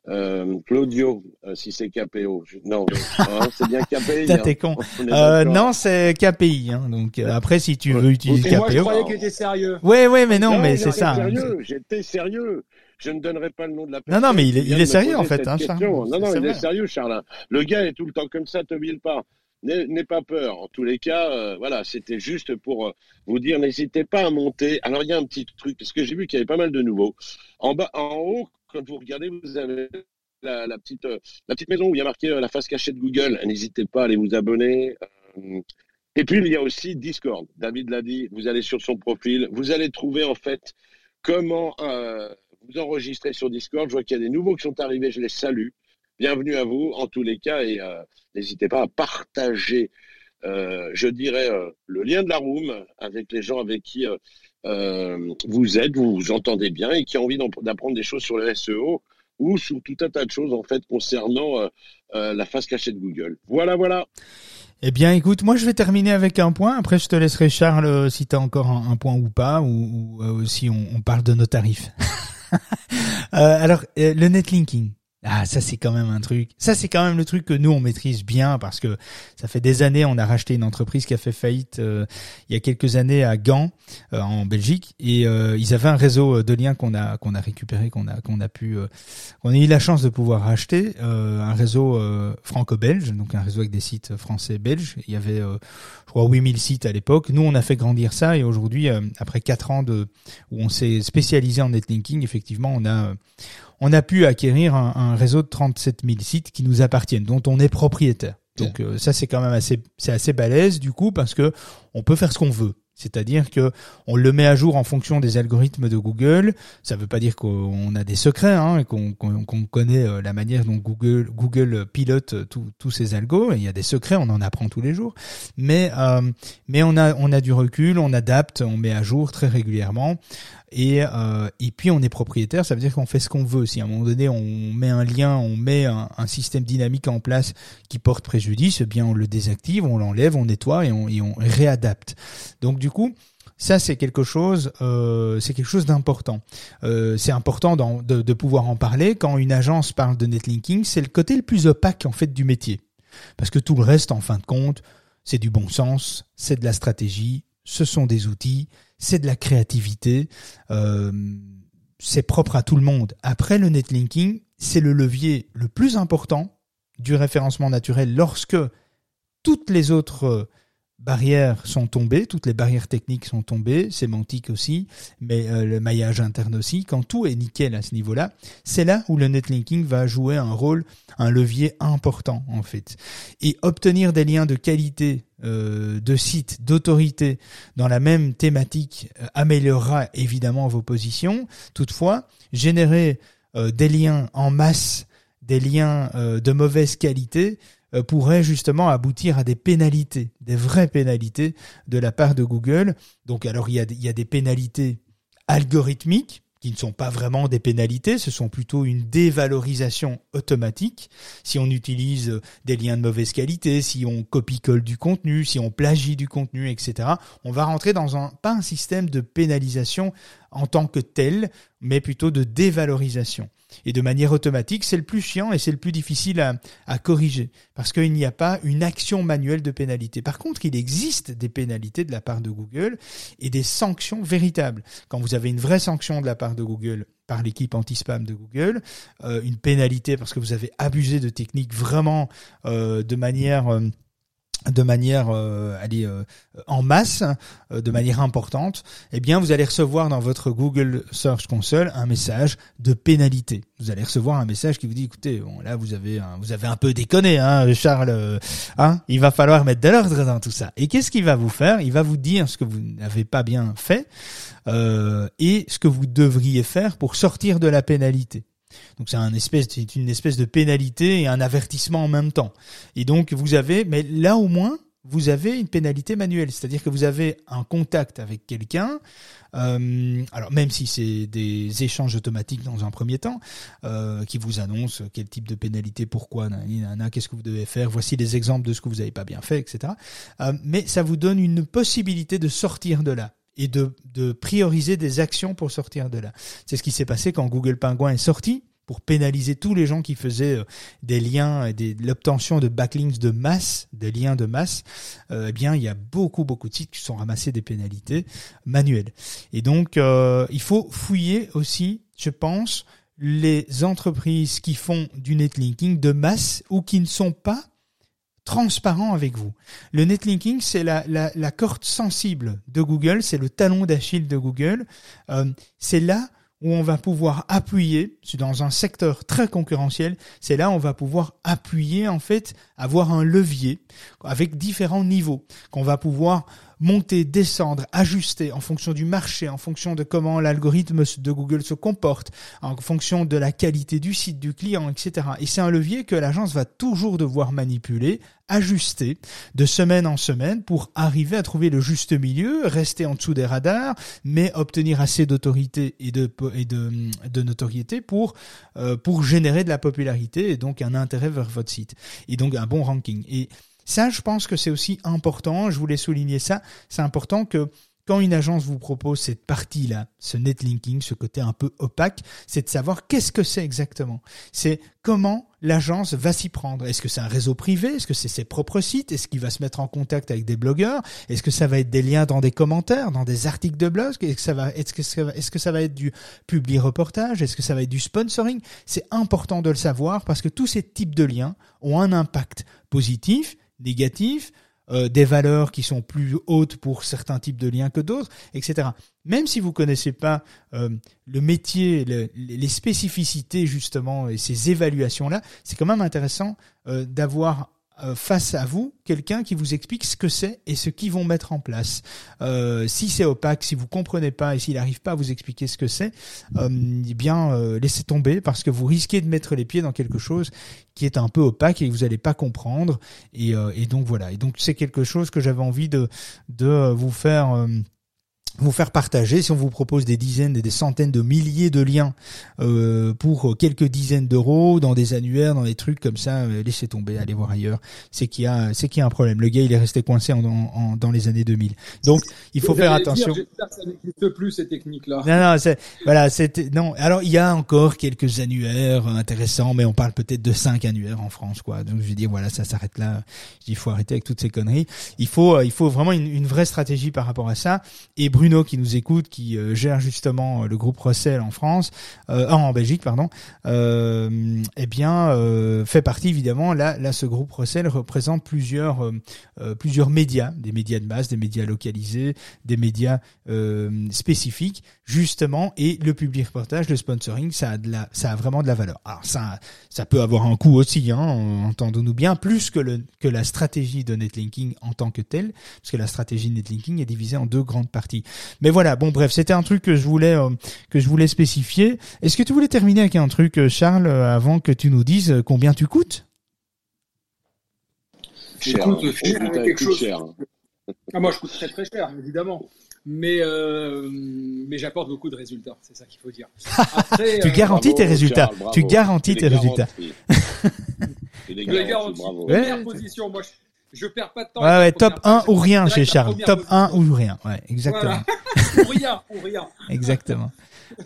euh, Claudio, euh, si c'est KPO. non, hein, c'est bien KPI. Hein. t'es con. non, c'est KPI. Hein, donc après, si tu veux utiliser KPO. Moi, je croyais qu'il était sérieux. Ouais, ouais, mais non, mais c'est ça. Sérieux, j'étais sérieux je ne donnerai pas le nom de la personne. Non, non, mais il est, il est sérieux en fait, hein, Charles. Non, non, il est sérieux, Charles. Le gars est tout le temps comme ça, te pas. n'aie pas peur. En tous les cas, euh, voilà, c'était juste pour euh, vous dire, n'hésitez pas à monter. Alors, il y a un petit truc, parce que j'ai vu qu'il y avait pas mal de nouveaux. En bas, en haut, quand vous regardez, vous avez la, petite, euh, la petite maison où il y a marqué la face cachée de Google. N'hésitez pas à aller vous abonner. et puis, il y a aussi Discord. David l'a dit, vous allez sur son profil, vous allez trouver en fait comment vous enregistrer sur Discord. Je vois qu'il y a des nouveaux qui sont arrivés, je les salue bienvenue à vous en tous les cas et euh, n'hésitez pas à partager, euh, je dirais, euh, le lien de la room avec les gens avec qui vous êtes, vous vous entendez bien et qui ont envie d'apprendre des choses sur le SEO ou sur tout un tas de choses en fait concernant la face cachée de Google. Voilà, voilà. Eh bien, écoute, moi je vais terminer avec un point. Après, je te laisserai Charles si tu as encore un, point ou pas, ou, si on, on, parle de nos tarifs. alors, le netlinking. Ah, ça c'est quand même un truc. Ça c'est quand même le truc que nous on maîtrise bien parce que ça fait des années on a racheté une entreprise qui a fait faillite euh, il y a quelques années à Gand euh, en Belgique et euh, ils avaient un réseau de liens qu'on a qu'on a récupéré qu'on a qu'on a pu qu'on a eu la chance de pouvoir racheter un réseau franco-belge donc un réseau avec des sites français belges. Il y avait je crois 8000 sites à l'époque. Nous on a fait grandir ça et aujourd'hui après quatre ans de où on s'est spécialisé en netlinking effectivement on a on a pu acquérir un, réseau de 37 000 sites qui nous appartiennent, dont on est propriétaire. Donc euh, ça c'est quand même assez c'est assez balèze du coup parce que on peut faire ce qu'on veut. C'est-à-dire que on le met à jour en fonction des algorithmes de Google. Ça ne veut pas dire qu'on a des secrets hein, et qu'on connaît euh, la manière dont Google Google pilote tous ces algos. Il y a des secrets, on en apprend tous les jours. Mais euh, mais on a on a du recul, on adapte, on met à jour très régulièrement. Et, euh, et puis on est propriétaire, ça veut dire qu'on fait ce qu'on veut. Si à un moment donné on met un lien, on met un, système dynamique en place qui porte préjudice, eh bien on le désactive, on l'enlève, on nettoie et on, réadapte. Donc du coup, ça c'est quelque chose, euh, c'est quelque chose d'important. Euh, c'est important de, de, pouvoir en parler quand une agence parle de netlinking. C'est le côté le plus opaque en fait du métier, parce que tout le reste, en fin de compte, c'est du bon sens, c'est de la stratégie, ce sont des outils, c'est de la créativité, euh, c'est propre à tout le monde. Après, le netlinking, c'est le levier le plus important du référencement naturel lorsque toutes les autres barrières sont tombées, toutes les barrières techniques sont tombées, sémantiques aussi, mais euh, le maillage interne aussi, quand tout est nickel à ce niveau-là, c'est là où le netlinking va jouer un rôle, un levier important en fait. Et obtenir des liens de qualité euh, de sites, d'autorité dans la même thématique euh, améliorera évidemment vos positions. Toutefois, générer des liens en masse, des liens de mauvaise qualité, pourrait justement aboutir à des pénalités, des vraies pénalités de la part de Google. Donc alors il y a, il y a des pénalités algorithmiques qui ne sont pas vraiment des pénalités, ce sont plutôt une dévalorisation automatique. Si on utilise des liens de mauvaise qualité, si on copie-colle du contenu, si on plagie du contenu, etc., on va rentrer dans un, pas un système de pénalisation en tant que tel, mais plutôt de dévalorisation. Et de manière automatique, c'est le plus chiant et c'est le plus difficile à, corriger, parce qu'il n'y a pas une action manuelle de pénalité. Par contre, il existe des pénalités de la part de Google et des sanctions véritables. Quand vous avez une vraie sanction de la part de Google par l'équipe anti-spam de Google, euh, une pénalité parce que vous avez abusé de techniques vraiment euh, de manière... Euh, de manière euh, allez, euh, en masse, euh, de manière importante, eh bien vous allez recevoir dans votre Google Search Console un message de pénalité. Vous allez recevoir un message qui vous dit écoutez, bon là vous avez un, vous avez un peu déconné hein Charles euh, hein, il va falloir mettre de l'ordre dans tout ça. Et qu'est-ce qu'il va vous faire? Il va vous dire ce que vous n'avez pas bien fait et ce que vous devriez faire pour sortir de la pénalité. Donc c'est une espèce de pénalité et un avertissement en même temps. Et donc vous avez, mais là au moins, vous avez une pénalité manuelle, c'est-à-dire que vous avez un contact avec quelqu'un. Euh, alors même si c'est des échanges automatiques dans un premier temps, euh, qui vous annoncent quel type de pénalité, pourquoi, qu'est-ce que vous devez faire, voici des exemples de ce que vous n'avez pas bien fait, etc. Euh, mais ça vous donne une possibilité de sortir de là et de, de prioriser des actions pour sortir de là. C'est ce qui s'est passé quand Google Penguin est sorti pour pénaliser tous les gens qui faisaient euh, des liens et l'obtention de backlinks de masse, des liens de masse, euh, eh bien il y a beaucoup beaucoup de sites qui sont ramassés des pénalités manuelles. Et donc euh, il faut fouiller aussi, je pense, les entreprises qui font du netlinking de masse ou qui ne sont pas transparent avec vous. Le netlinking, c'est la, la, la, corde sensible de Google, c'est le talon d'Achille de Google. Euh, c'est là où on va pouvoir appuyer, dans un secteur très concurrentiel, c'est là où on va pouvoir appuyer, en fait, avoir un levier avec différents niveaux, qu'on va pouvoir monter, descendre, ajuster en fonction du marché, en fonction de comment l'algorithme de Google se comporte, en fonction de la qualité du site, du client, etc. Et c'est un levier que l'agence va toujours devoir manipuler, ajuster de semaine en semaine pour arriver à trouver le juste milieu, rester en dessous des radars, mais obtenir assez d'autorité et de, et de, de notoriété pour, euh, pour générer de la popularité et donc un intérêt vers votre site. Et donc un bon ranking. Et ça, je pense que c'est aussi important, je voulais souligner ça, c'est important que quand une agence vous propose cette partie-là, ce netlinking, ce côté un peu opaque, c'est de savoir qu'est-ce que c'est exactement. C'est comment l'agence va s'y prendre. Est-ce que c'est un réseau privé? Est-ce que c'est ses propres sites? Est-ce qu'il va se mettre en contact avec des blogueurs? Est-ce que ça va être des liens dans des commentaires, dans des articles de blog? Est-ce que ça va, est-ce que ça va être du public reportage Est-ce que ça va être du sponsoring? C'est important de le savoir parce que tous ces types de liens ont un impact positif négatifs, euh, des valeurs qui sont plus hautes pour certains types de liens que d'autres, etc. Même si vous connaissez pas euh, le métier, les spécificités justement et ces évaluations là, c'est quand même intéressant euh, d'avoir face à vous quelqu'un qui vous explique ce que c'est et ce qu'ils vont mettre en place. Euh, si c'est opaque, si vous comprenez pas et s'il n'arrive pas à vous expliquer ce que c'est, euh, eh bien euh, laissez tomber parce que vous risquez de mettre les pieds dans quelque chose qui est un peu opaque et que vous n'allez pas comprendre. Et, donc voilà. Et donc c'est quelque chose que j'avais envie de vous faire vous faire partager. Si on vous propose des dizaines et des centaines de milliers de liens euh, pour quelques dizaines d'euros dans des annuaires, dans des trucs comme ça, euh, laissez tomber, allez voir ailleurs. C'est qu'il y a, c'est qu'il y a un problème. Le gars, il est resté coincé en, en, dans les années 2000. Donc, il faut faire attention. J'espère que ça n'existe plus ces techniques-là. Non, non, c'est voilà, c'était non. Alors, il y a encore quelques annuaires intéressants, mais on parle peut-être de cinq annuaires en France, quoi. Donc, je veux dire, voilà, ça s'arrête là. Il faut arrêter avec toutes ces conneries. Il faut, euh, il faut vraiment une, une vraie stratégie par rapport à ça. Et Bruno qui nous écoute, qui euh, gère justement euh, le groupe Russell en France, euh, en Belgique pardon, eh bien fait partie évidemment là là ce groupe Russell représente plusieurs plusieurs médias, des médias de masse, des médias localisés, des médias spécifiques justement et le public reportage, le sponsoring, ça a de la ça a vraiment de la valeur. Alors ça ça peut avoir un coût aussi, hein, entendons-nous bien, plus que le que la stratégie de netlinking en tant que telle, parce que la stratégie de netlinking est divisée en deux grandes parties. Mais voilà, bon bref, c'était un truc que je voulais euh, que je voulais spécifier. Est-ce que tu voulais terminer avec un truc, euh, Charles, euh, avant que tu nous dises combien tu coûtes? Cher, hein. cher, putain, quelque coûte chose. cher. Ah, moi, je coûte très très cher, évidemment. Mais, euh, mais j'apporte beaucoup de résultats, c'est ça qu'il faut dire. Après, Tu euh, garantis Bravo, tes résultats. Charles. Tu garantis tes résultats. je les garantis. Première position, moi, je, je perds pas de temps. Ouais, ouais, top première 1 page, ou rien chez Charles. Top 1 position. ou rien. Ouais, exactement. Voilà. ou rien, ou rien. Exactement.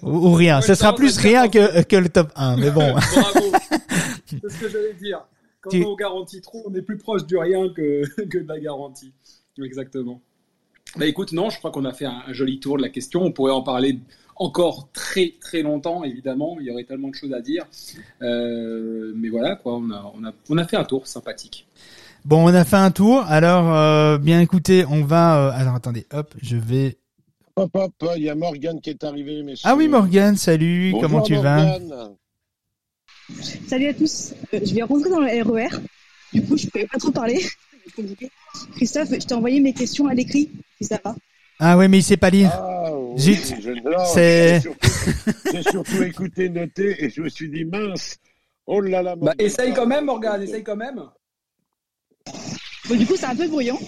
Ou, ou rien. Ce sera plus rien que, que le top 1. Mais bon. Bravo. C'est ce que j'allais dire. Quand Tu- on garantit trop, on est plus proche du rien que, que de la garantie. Exactement. Bah écoute, non, je crois qu'on a fait un, un joli tour de la question. On pourrait en parler encore très très longtemps, évidemment. Il y aurait tellement de choses à dire. Euh, mais voilà, quoi, on a, on, a, on a fait un tour sympathique. Bon, on a fait un tour. Alors, euh, bien écoutez, on va... euh, alors, attendez, hop, je vais... Hop, hop, il y a Morgane qui est arrivée, messieurs. Ah oui, Morgane, salut, Bonjour, comment tu vas. Salut à tous. Euh, je vais rentrer dans le RER. Du coup, je ne pouvais pas trop parler. Christophe, je t'ai envoyé mes questions à l'écrit, si ça va. Ah ouais, mais il sait pas lire. Ah, oui, Zut. J'ai surtout, surtout écouté, noté, et je me suis dit, mince, oh là là. Bah, essaye quand même, Morgane, essaye quand même. Bon, du coup, c'est un peu bruyant.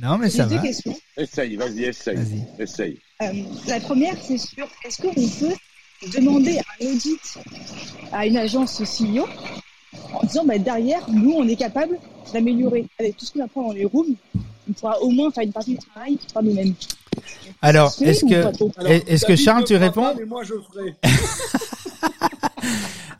Non, mais J'ai ça deux va. questions. Essaye, vas-y, essaye. Vas-y. Essaye. Euh, la première, c'est sur est-ce qu'on peut demander un audit à une agence CEO en disant bah, derrière, nous, on est capable d'améliorer. Avec tout ce qu'on apprend dans les rooms, on pourra au moins faire une partie du travail qui sera nous-mêmes. Alors, est-ce que... Est-ce que Charles, tu réponds pas, mais moi, je ferai.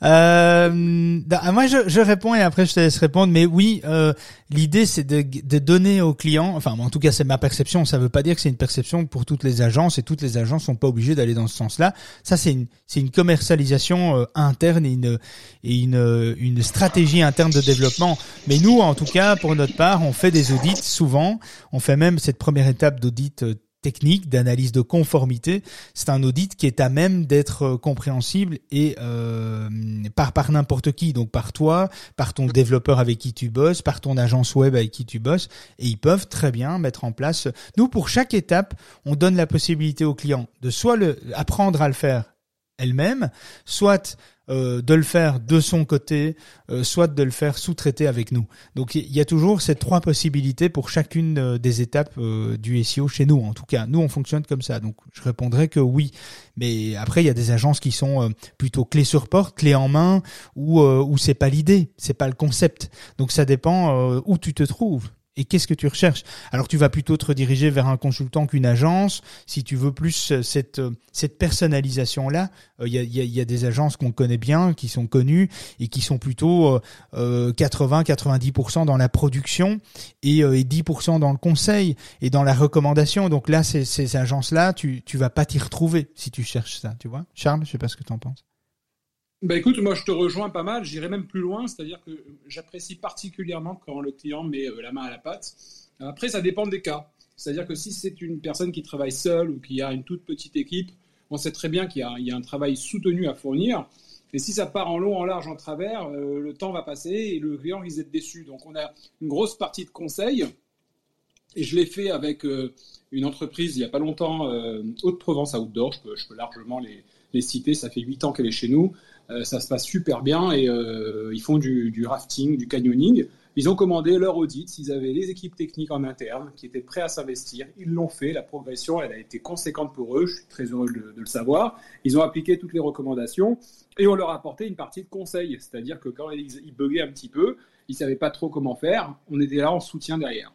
Euh, ah, moi, je, je, réponds et après je te laisse répondre. Mais oui, euh, l'idée c'est de, de, donner aux clients. Enfin, en tout cas, c'est ma perception. Ça veut pas dire que c'est une perception pour toutes les agences et toutes les agences sont pas obligées d'aller dans ce sens-là. Ça, c'est une c'est une commercialisation euh, interne et une et une une stratégie interne de développement. Mais nous, en tout cas, pour notre part, on fait des audits souvent. On fait même cette première étape d'audit euh, technique d'analyse de conformité, c'est un audit qui est à même d'être euh, compréhensible et euh, par par n'importe qui, donc par toi, par ton développeur avec qui tu bosses, par ton agence web avec qui tu bosses, et ils peuvent très bien mettre en place. Nous, pour chaque étape, on donne la possibilité au client de soit apprendre à le faire elle-même, soit euh, de le faire de son côté, euh, soit de le faire sous-traiter avec nous. Donc il y a toujours ces trois possibilités pour chacune euh, des étapes du SEO chez nous. En tout cas, nous on fonctionne comme ça. Donc je répondrai que oui. Mais après il y a des agences qui sont plutôt clés sur porte, clés en main, ou où c'est pas l'idée, c'est pas le concept. Donc ça dépend où tu te trouves et qu'est-ce que tu recherches? Alors tu vas plutôt te rediriger vers un consultant qu'une agence. Si tu veux plus euh, cette euh, cette personnalisation là, il y, a, y, a, des agences qu'on connaît bien, qui sont connues et qui sont plutôt euh, 80-90% dans la production et, euh, et 10% dans le conseil et dans la recommandation. Donc là, ces, ces agences là, tu tu vas pas t'y retrouver si tu cherches ça, tu vois? Charles, je sais pas ce que tu en penses. Bah écoute, moi je te rejoins pas mal, j'irai même plus loin, c'est-à-dire que j'apprécie particulièrement quand le client met euh, la main à la pâte. Après, ça dépend des cas. C'est-à-dire que si c'est une personne qui travaille seule ou qui a une toute petite équipe, on sait très bien qu'il y, a un travail soutenu à fournir. Et si ça part en long, en large, en travers, euh, le temps va passer et le client risque d'être déçu. Donc on a une grosse partie de conseils. Et je l'ai fait avec euh, une entreprise il n'y a pas longtemps, Haute-Provence Outdoor, je peux, je peux largement les, les citer, ça fait 8 ans qu'elle est chez nous. Euh, ça se passe super bien et euh, ils font du, rafting, du canyoning. Ils ont commandé leur audit, ils avaient les équipes techniques en interne qui étaient prêts à s'investir. Ils l'ont fait, la progression, elle a été conséquente pour eux, je suis très heureux de, le savoir. Ils ont appliqué toutes les recommandations et on leur a apporté une partie de conseil, c'est-à-dire que quand ils, ils buguaient un petit peu, ils savaient pas trop comment faire, on était là en soutien derrière.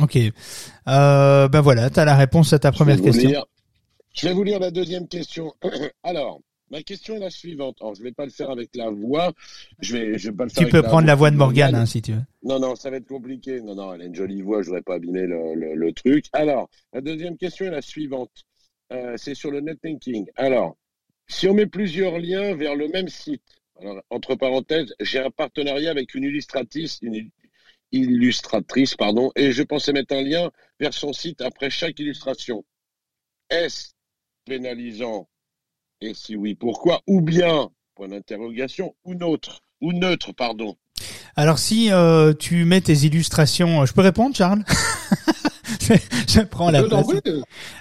Ok, euh, ben voilà, tu as la réponse à ta première question. je vais vous lire la deuxième question. Alors, Ma question est la suivante. Alors, je ne vais pas le faire avec la voix. Je vais, je vais pas le faire tu peux prendre la voix de Morgane, hein, si tu veux. Non, non, ça va être compliqué. Non, non, elle a une jolie voix. Je voudrais pas abîmer le, le, truc. Alors, la deuxième question est la suivante. Euh, c'est sur le netlinking. Alors, si on met plusieurs liens vers le même site, alors, entre parenthèses, j'ai un partenariat avec une illustratrice, une illustratrice, pardon, et je pensais mettre un lien vers son site après chaque illustration. Est-ce pénalisant et si oui, pourquoi? Ou bien, point d'interrogation, ou neutre, ou neutre, pardon. Alors si euh, tu mets tes illustrations, euh, je peux répondre, Charles? Je prends la place.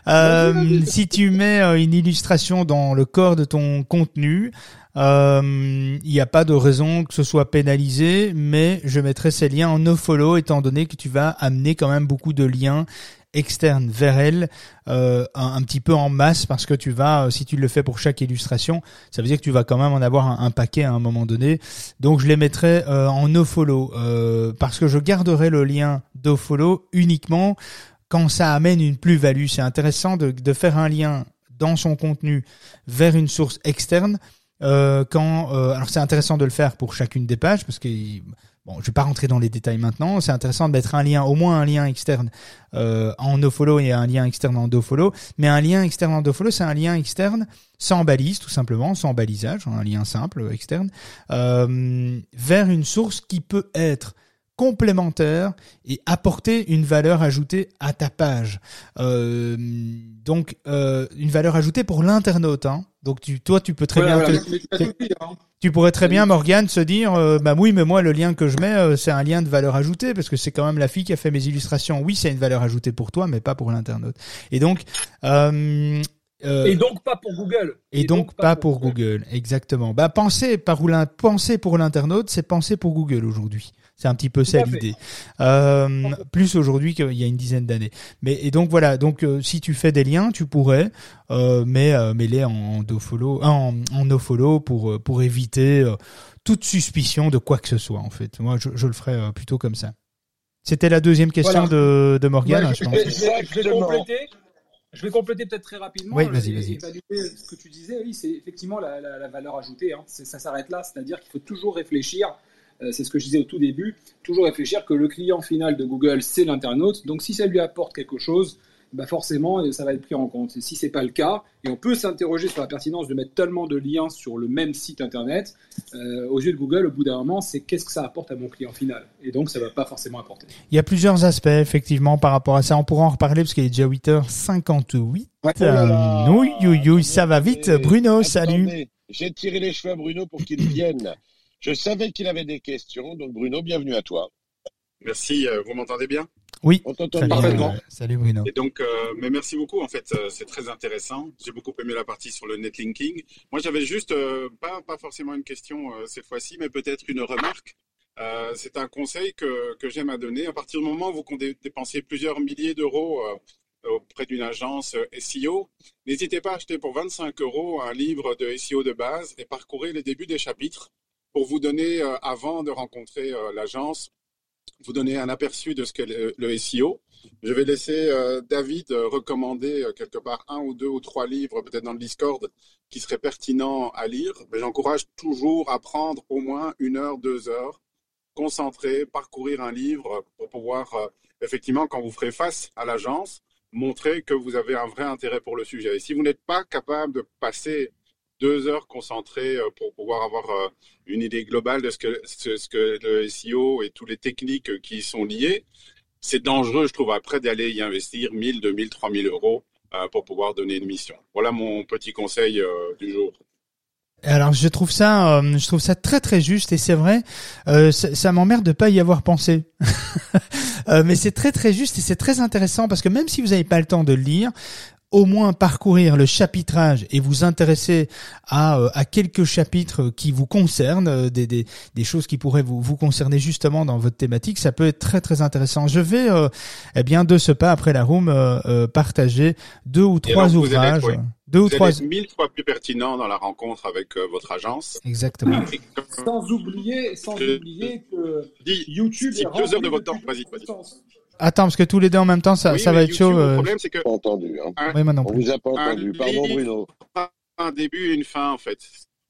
Euh, si tu mets une illustration dans le corps de ton contenu, il n'y a pas de raison que ce soit pénalisé, mais je mettrai ces liens en nofollow étant donné que tu vas amener quand même beaucoup de liens externe vers elle euh, un, petit peu en masse parce que tu vas, euh, si tu le fais pour chaque illustration, ça veut dire que tu vas quand même en avoir un, paquet à un moment donné. Donc je les mettrai euh, en nofollow parce que je garderai le lien nofollow uniquement quand ça amène une plus-value. C'est intéressant de, de, faire un lien dans son contenu vers une source externe. quand alors c'est intéressant de le faire pour chacune des pages parce que Bon, je vais pas rentrer dans les détails maintenant. C'est intéressant de mettre un lien, au moins un lien externe euh, en nofollow et un lien externe en dofollow. Mais un lien externe en dofollow, c'est un lien externe sans balise, tout simplement, sans balisage, un lien simple externe, euh, vers une source qui peut être complémentaire et apporter une valeur ajoutée à ta page. Euh, donc euh, une valeur ajoutée pour l'internaute. Hein. Donc tu, toi, tu peux très bien. Hein. Tu pourrais très bien, Morgane, se dire, euh, bah oui, mais moi, le lien que je mets, euh, c'est un lien de valeur ajoutée parce que c'est quand même la fille qui a fait mes illustrations. Oui, c'est une valeur ajoutée pour toi, mais pas pour l'internaute. Et donc. Euh, et donc pas pour Google. Et, donc, pas, pour, Google. exactement. Bah penser par penser pour l'internaute, c'est penser pour Google aujourd'hui. C'est un petit peu ça l'idée. Euh, plus aujourd'hui qu'il y a une dizaine d'années. Mais et donc voilà. Donc euh, si tu fais des liens, tu pourrais, euh, mais euh, les en, en follow, en, en nofollow pour pour éviter toute suspicion de quoi que ce soit en fait. Moi, je, je le ferais plutôt comme ça. C'était la deuxième question de, de Morgane, je, pense. Je, vais compléter. Je vais compléter peut-être très rapidement. Oui, vas-y, vas-y. Ce que tu disais, oui, c'est effectivement la, la, valeur ajoutée. Hein. Ça s'arrête là, c'est-à-dire qu'il faut toujours réfléchir. Euh, c'est ce que je disais au tout début. Toujours réfléchir que le client final de Google, c'est l'internaute. Donc, si ça lui apporte quelque chose, bah forcément, ça va être pris en compte. Et si c'est pas le cas, et on peut s'interroger sur la pertinence de mettre tellement de liens sur le même site internet, euh, aux yeux de Google, au bout d'un moment, c'est qu'est-ce que ça apporte à mon client final. Et donc, ça va pas forcément apporter. Il y a plusieurs aspects, effectivement, par rapport à ça. On pourra en reparler parce qu'il est déjà 8h58. Ouais. Euh, ça va vite. Bruno, salut. J'ai tiré les cheveux à Bruno pour qu'il vienne. Je savais qu'il avait des questions, donc Bruno, bienvenue à toi. Merci, euh, vous m'entendez bien? Oui, on t'entend parfaitement. Salut Bruno. Et donc, euh, mais merci beaucoup. En fait, euh, c'est très intéressant. J'ai beaucoup aimé la partie sur le netlinking. Moi, j'avais juste euh, pas pas forcément une question cette fois-ci, mais peut-être une remarque. c'est un conseil que, que j'aime à donner. À partir du moment où vous dépensez plusieurs milliers d'euros auprès d'une agence SEO, n'hésitez pas à acheter pour 25 euros un livre de SEO de base et parcourez les débuts des chapitres pour vous donner, avant de rencontrer l'agence, vous donner un aperçu de ce qu'est le, SEO. Je vais laisser euh, David euh, recommander euh, quelque part un ou deux ou trois livres, peut-être dans le Discord, qui seraient pertinents à lire. Mais j'encourage toujours à prendre au moins une heure, deux heures, concentrer, parcourir un livre pour pouvoir, effectivement, quand vous ferez face à l'agence, montrer que vous avez un vrai intérêt pour le sujet. Et si vous n'êtes pas capable de passer deux heures concentrées euh, pour pouvoir avoir euh, une idée globale de ce que, ce, que le SEO et toutes les techniques qui y sont liées. C'est dangereux, je trouve, après d'aller y investir 1000, 2000, 3000 euros euh, pour pouvoir donner une mission. Voilà mon petit conseil du jour. Alors je trouve ça, je trouve ça très très juste et c'est vrai, ça, m'emmerde de pas y avoir pensé. mais c'est très très juste et c'est très intéressant parce que même si vous n'avez pas le temps de le lire, au moins parcourir le chapitrage et vous intéresser à, euh, à quelques chapitres qui vous concernent, euh, des, des, des choses qui pourraient vous, vous concerner justement dans votre thématique, ça peut être très très intéressant. Je vais, euh, eh bien, de ce pas après la room, partager deux ou trois ouvrages. Deux ou trois. mille fois plus pertinent dans la rencontre avec votre agence. Exactement. Sans oublier, sans oublier que YouTube. deux heures de votre temps. Vas-y, vas-y. Attends, parce que tous les deux en même temps, ça, ça va être chaud. Le euh. problème, c'est que. Pas entendu. Hein. Un, oui, On vous a pas entendu. Pardon, Bruno. Un début et une fin, en fait.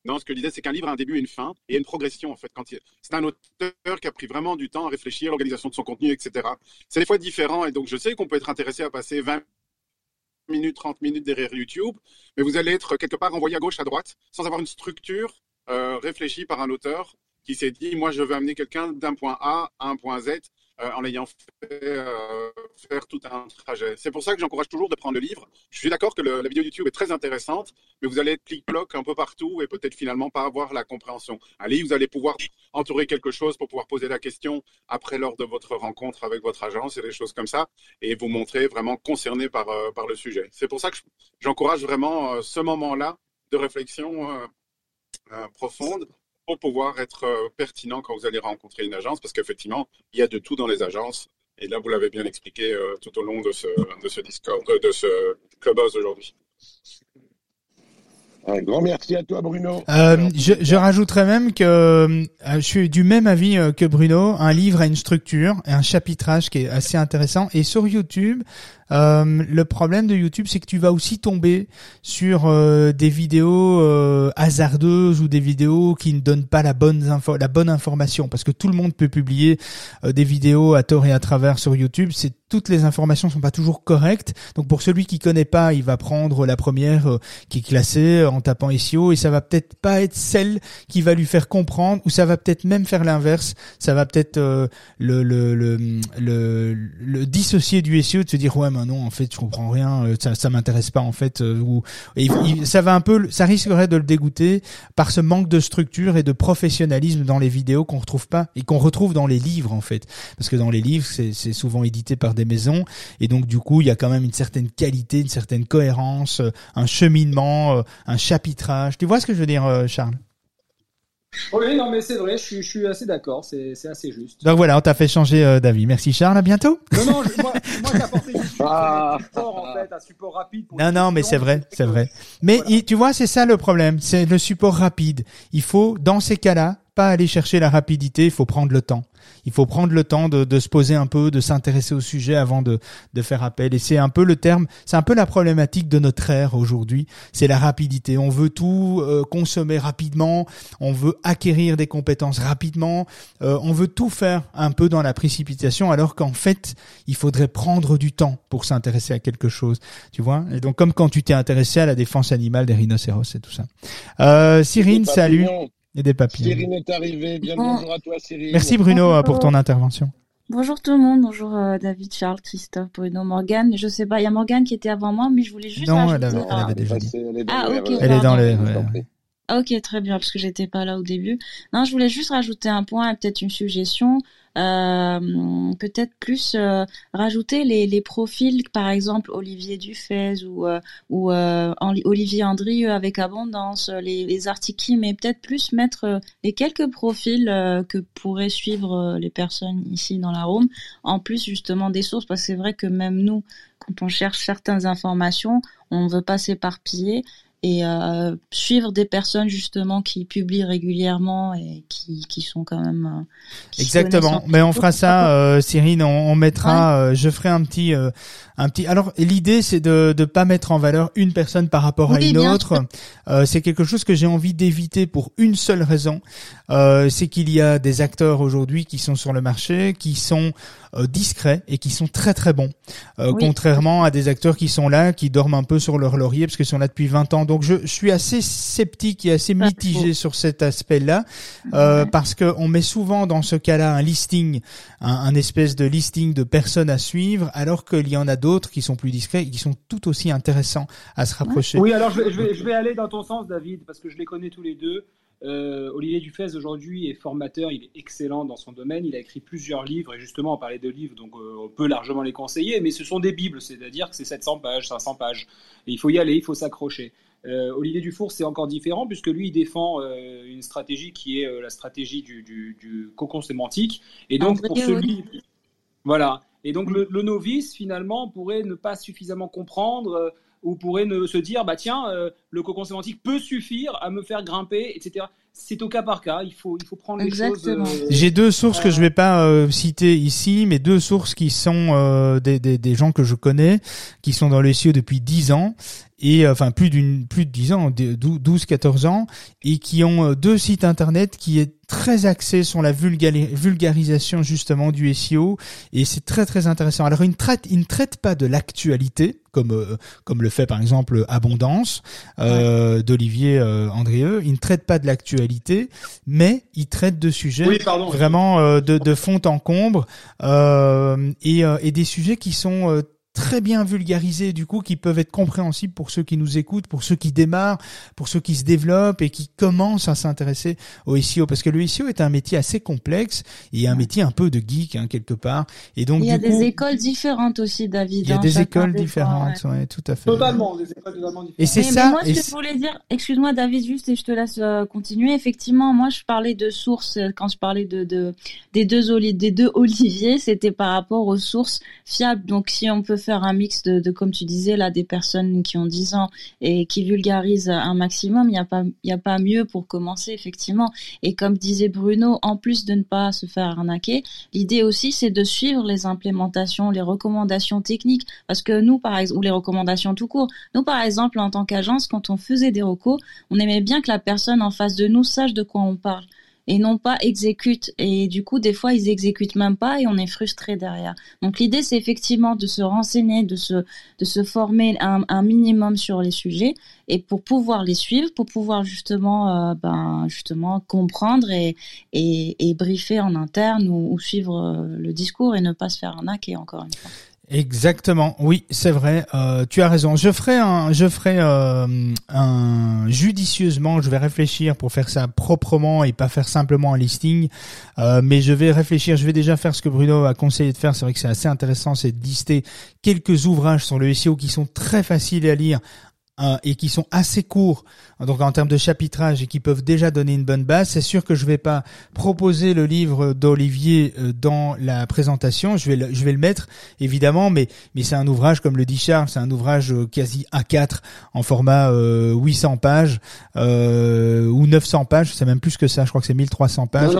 Non, ce que je disais, c'est qu'un livre a un début et une fin, et une progression, en fait. Quand il... C'est un auteur qui a pris vraiment du temps à réfléchir à l'organisation de son contenu, etc. C'est des fois différent, et donc je sais qu'on peut être intéressé à passer 20 minutes, 30 minutes derrière YouTube, mais vous allez être quelque part envoyé à gauche, à droite, sans avoir une structure euh, réfléchie par un auteur qui s'est dit, moi, je veux amener quelqu'un d'un point A à un point Z en ayant fait euh, faire tout un trajet. C'est pour ça que j'encourage toujours de prendre le livre. Je suis d'accord que la vidéo YouTube est très intéressante, mais vous allez être clic-cloc un peu partout et peut-être finalement pas avoir la compréhension. Un livre, vous allez pouvoir entourer quelque chose pour pouvoir poser la question après lors de votre rencontre avec votre agence et des choses comme ça, et vous montrer vraiment concerné par, euh, par le sujet. C'est pour ça que j'encourage vraiment ce moment-là de réflexion profonde pour pouvoir être euh, pertinent quand vous allez rencontrer une agence, parce qu'effectivement, il y a de tout dans les agences. Et là, vous l'avez bien expliqué euh, tout au long de ce, de ce Discord, euh, de ce Clubhouse aujourd'hui. Un grand merci à toi, Bruno. Euh, je, je rajouterais même que euh, je suis du même avis que Bruno. Un livre a une structure et un chapitrage qui est assez intéressant. Et sur YouTube, euh, le problème de YouTube, c'est que tu vas aussi tomber sur euh, des vidéos euh, hasardeuses ou des vidéos qui ne donnent pas la bonne la bonne information, parce que tout le monde peut publier des vidéos à tort et à travers sur YouTube. Toutes les informations sont pas toujours correctes. Donc pour celui qui connaît pas, il va prendre la première qui est classée en tapant SEO et ça va peut-être pas être celle qui va lui faire comprendre ou ça va peut-être même faire l'inverse. Ça va peut-être le, dissocier du SEO de se dire ouais non en fait je comprends rien euh, ça ça m'intéresse pas en fait euh, ou ça va un peu ça risquerait de le dégoûter par ce manque de structure et de professionnalisme dans les vidéos qu'on retrouve pas et qu'on retrouve dans les livres en fait. Parce que dans les livres c'est c'est souvent édité par des maisons et donc du coup il y a quand même une certaine qualité une certaine cohérence euh, un cheminement un chapitrage. Tu vois ce que je veux dire Charles? Oui, non, mais c'est vrai, je suis, je suis assez d'accord, c'est, c'est assez juste. Donc voilà, on t'a fait changer euh, d'avis. Merci Charles, à bientôt. Non, non, moi, moi j'ai apporté ah. un support, en fait, un support rapide. Pour non, non, mais c'est vrai, c'est vrai. Mais tu vois, c'est ça le problème, c'est le support rapide. Il faut, dans ces cas-là, pas aller chercher la rapidité, il faut prendre le temps. Il faut prendre le temps de, de se poser un peu, de s'intéresser au sujet avant de, de faire appel. Et c'est un peu le terme, c'est un peu la problématique de notre ère aujourd'hui. C'est la rapidité. On veut tout euh, consommer rapidement, on veut acquérir des compétences rapidement, euh, on veut tout faire un peu dans la précipitation, alors qu'en fait, il faudrait prendre du temps pour s'intéresser à quelque chose. Tu vois? Et donc, comme quand tu t'es intéressé à la défense animale des rhinocéros et tout ça. Euh, Cyrine, salut. Et des papillons. Cyrine est arrivée. Bien bonjour à toi, Cyrine. Merci Bruno pour ton intervention. Bonjour tout le monde, bonjour euh, David, Charles, Christophe, Bruno, Morgane. Je sais pas, il y a Morgane qui était avant moi, mais je voulais juste. Non, elle avait, elle avait déjà dit. Ah, ok. Elle est dans les. Ok, très bien, parce que j'étais pas là au début. Non, je voulais juste rajouter un point et peut-être une suggestion. Euh, peut-être plus euh, rajouter les, les, profils, par exemple Olivier Dufez ou, euh, ou euh, Olivier Andrieux avec Abondance, les, les articles, mais peut-être plus mettre les quelques profils que pourraient suivre les personnes ici dans la room, en plus justement des sources, parce que c'est vrai que même nous, quand on cherche certaines informations, on ne veut pas s'éparpiller et euh, suivre des personnes justement qui publient régulièrement et qui, qui sont quand même euh, exactement. mais on fera ça euh, Cyrine on, on mettra euh, je ferai un petit euh, un petit alors l'idée c'est de de pas mettre en valeur une personne par rapport à une autre. c'est quelque chose que j'ai envie d'éviter pour une seule raison. C'est qu'il y a des acteurs aujourd'hui qui sont sur le marché qui sont discrets et qui sont très très bons. Contrairement à des acteurs qui sont là qui dorment un peu sur leur laurier parce qu'ils sont là depuis 20 ans. Donc je, suis assez sceptique et assez mitigé sur cet aspect-là euh, parce que on met souvent dans ce cas-là un listing, un, espèce de listing de personnes à suivre, alors qu'il y en a d'autres qui sont plus discrets et qui sont tout aussi intéressants à se rapprocher. Oui, alors je vais, je vais, aller dans ton sens, David, parce que je les connais tous les deux. Euh, Olivier Dufez aujourd'hui est formateur, il est excellent dans son domaine, il a écrit plusieurs livres et justement on parlait de livres donc euh, on peut largement les conseiller, mais ce sont des bibles, c'est-à-dire que c'est 700 pages, 500 pages, et il faut y aller, il faut s'accrocher. Euh, Olivier Dufour, c'est encore différent puisque lui, il défend euh, une stratégie qui est euh, la stratégie du, du, cocon sémantique. Et donc, pour celui. Voilà. Et donc, le, novice, finalement, pourrait ne pas suffisamment comprendre ou pourrait ne, se dire bah tiens, le cocon sémantique peut suffire à me faire grimper, etc c'est au cas par cas. Il faut, il faut prendre les choses. J'ai deux sources que je vais pas citer ici, mais deux sources qui sont des, des, des, gens que je connais, qui sont dans le SEO depuis dix ans et enfin plus d'une plus de 10 ans, 12 14 ans et qui ont euh, deux sites internet qui est très axé sur la vulgarisation justement du SEO et c'est très très intéressant. Alors ils ne traitent ils ne traitent pas de l'actualité comme euh, comme le fait par exemple Abondance euh, d'Olivier euh, Andrieux, ils ne traitent pas de l'actualité mais ils traitent de sujets vraiment euh, de, de fond en combre et, et des sujets qui sont très bien vulgarisés du coup qui peuvent être compréhensibles pour ceux qui nous écoutent, pour ceux qui démarrent, pour ceux qui se développent et qui commencent à s'intéresser au SEO parce que le SEO est un métier assez complexe et un métier un peu de geek hein, quelque part et donc il y a des écoles différentes aussi David. Il y a hein, des écoles différentes, ouais. tout à fait. Totalement, des écoles totalement différentes. Et c'est ça. moi ce que je voulais dire, excuse-moi David juste et je te laisse euh, continuer. Effectivement, moi je parlais de sources euh, quand je parlais de, de des deux des deux Olivier, c'était par rapport aux sources fiables. Donc si on peut faire un mix de, comme tu disais là, des personnes qui ont 10 ans et qui vulgarisent un maximum. Il n'y a pas, a pas mieux pour commencer effectivement. Et comme disait Bruno, en plus de ne pas se faire arnaquer, l'idée aussi c'est de suivre les implémentations, les recommandations techniques, parce que nous par exemple, ou les recommandations tout court. Nous par exemple en tant qu'agence, quand on faisait des recos, on aimait bien que la personne en face de nous sache de quoi on parle et non pas exécutent. Et du coup, des fois, ils exécutent même pas et on est frustré derrière. Donc l'idée, c'est effectivement de se renseigner, de se, de se former un, minimum sur les sujets et pour pouvoir les suivre, pour pouvoir justement, euh, ben, justement comprendre et, et, et briefer en interne ou, ou suivre euh, le discours et ne pas se faire arnaquer encore une fois. Exactement, oui, c'est vrai. Euh, tu as raison. Je ferai un, je ferai euh, un judicieusement. Je vais réfléchir pour faire ça proprement et pas faire simplement un listing. Euh, mais je vais réfléchir. Je vais déjà faire ce que Bruno a conseillé de faire. C'est vrai que c'est assez intéressant, c'est de lister quelques ouvrages sur le SEO qui sont très faciles à lire euh, et qui sont assez courts, donc en termes de chapitrage et qui peuvent déjà donner une bonne base. C'est sûr que je vais pas proposer le livre d'Olivier euh, dans la présentation. Je vais le, je vais le mettre évidemment, mais mais c'est un ouvrage comme le dit Charles, c'est un ouvrage euh, quasi A4 en format 800 pages ou 900 pages. C'est même plus que ça. Je crois que c'est 1300 pages.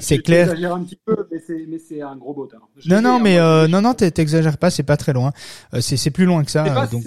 c'est clair. un petit peu, mais c'est un gros bot. Non non mais non non t'exagères pas, c'est pas très loin. c'est c'est plus loin que ça. donc.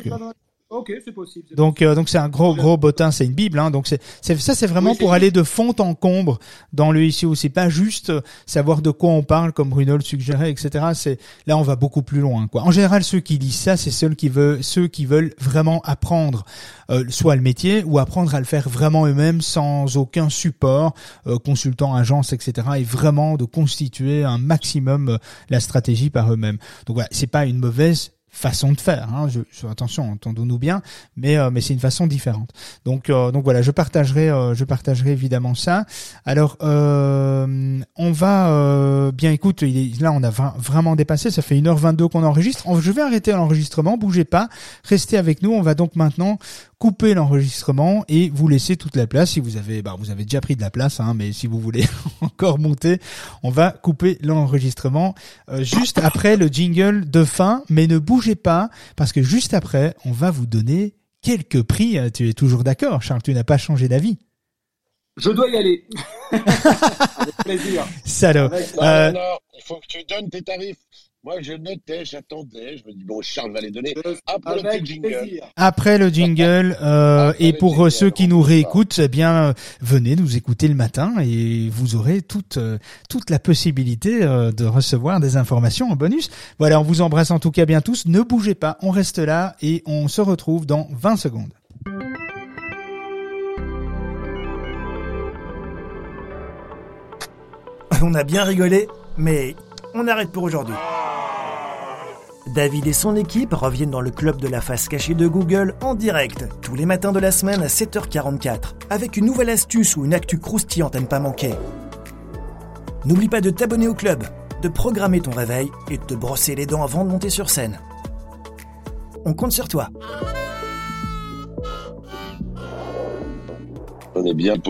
Ok, c'est possible. Donc euh, donc c'est un gros gros bottin, c'est une bible. Hein, donc c'est ça c'est vraiment pour aller de fond en comble dans le ICO. C'est pas juste savoir de quoi on parle comme Bruno le suggérait, etc. C'est là on va beaucoup plus loin. Quoi. En général, ceux qui lisent ça, c'est ceux qui veulent ceux qui veulent vraiment apprendre euh, soit le métier ou apprendre à le faire vraiment eux-mêmes sans aucun support, euh, consultant, agence, etc. Et vraiment de constituer un maximum euh, la stratégie par eux-mêmes. Donc voilà, c'est pas une mauvaise façon de faire. Hein. Je, attention, entendons-nous bien, mais euh, mais c'est une façon différente. Donc euh, donc voilà, je partagerai euh, je partagerai évidemment ça. Alors on va bien écoute, il est, là on a vraiment dépassé, ça fait 1h22 qu'on enregistre. Je vais arrêter l'enregistrement, bougez pas, restez avec nous. On va donc maintenant couper l'enregistrement et vous laisser toute la place. Si vous avez, bah, vous avez déjà pris de la place, hein, mais si vous voulez encore monter, on va couper l'enregistrement euh, juste après le jingle de fin. Mais ne bougez pas parce que juste après, on va vous donner quelques prix. Euh, tu es toujours d'accord, Charles Tu n'as pas changé d'avis Je dois y aller. Avec plaisir. Salaud. Euh... il faut que tu donnes tes tarifs. Moi, je notais, j'attendais. Je me dis, bon, Charles va les donner après le jingle. Après le jingle. Euh, et pour euh, ceux qui nous réécoutent, eh bien, venez nous écouter le matin et vous aurez toute, euh, toute la possibilité de recevoir des informations en bonus. Voilà, on vous embrasse en tout cas bien tous. Ne bougez pas, on reste là et on se retrouve dans 20 secondes. On a bien rigolé, mais on arrête pour aujourd'hui. David et son équipe reviennent dans le club de la face cachée de Google en direct, tous les matins de la semaine à 7h44, avec une nouvelle astuce ou une actu croustillante à ne pas manquer. N'oublie pas de t'abonner au club, de programmer ton réveil et de te brosser les dents avant de monter sur scène. On compte sur toi. On est bien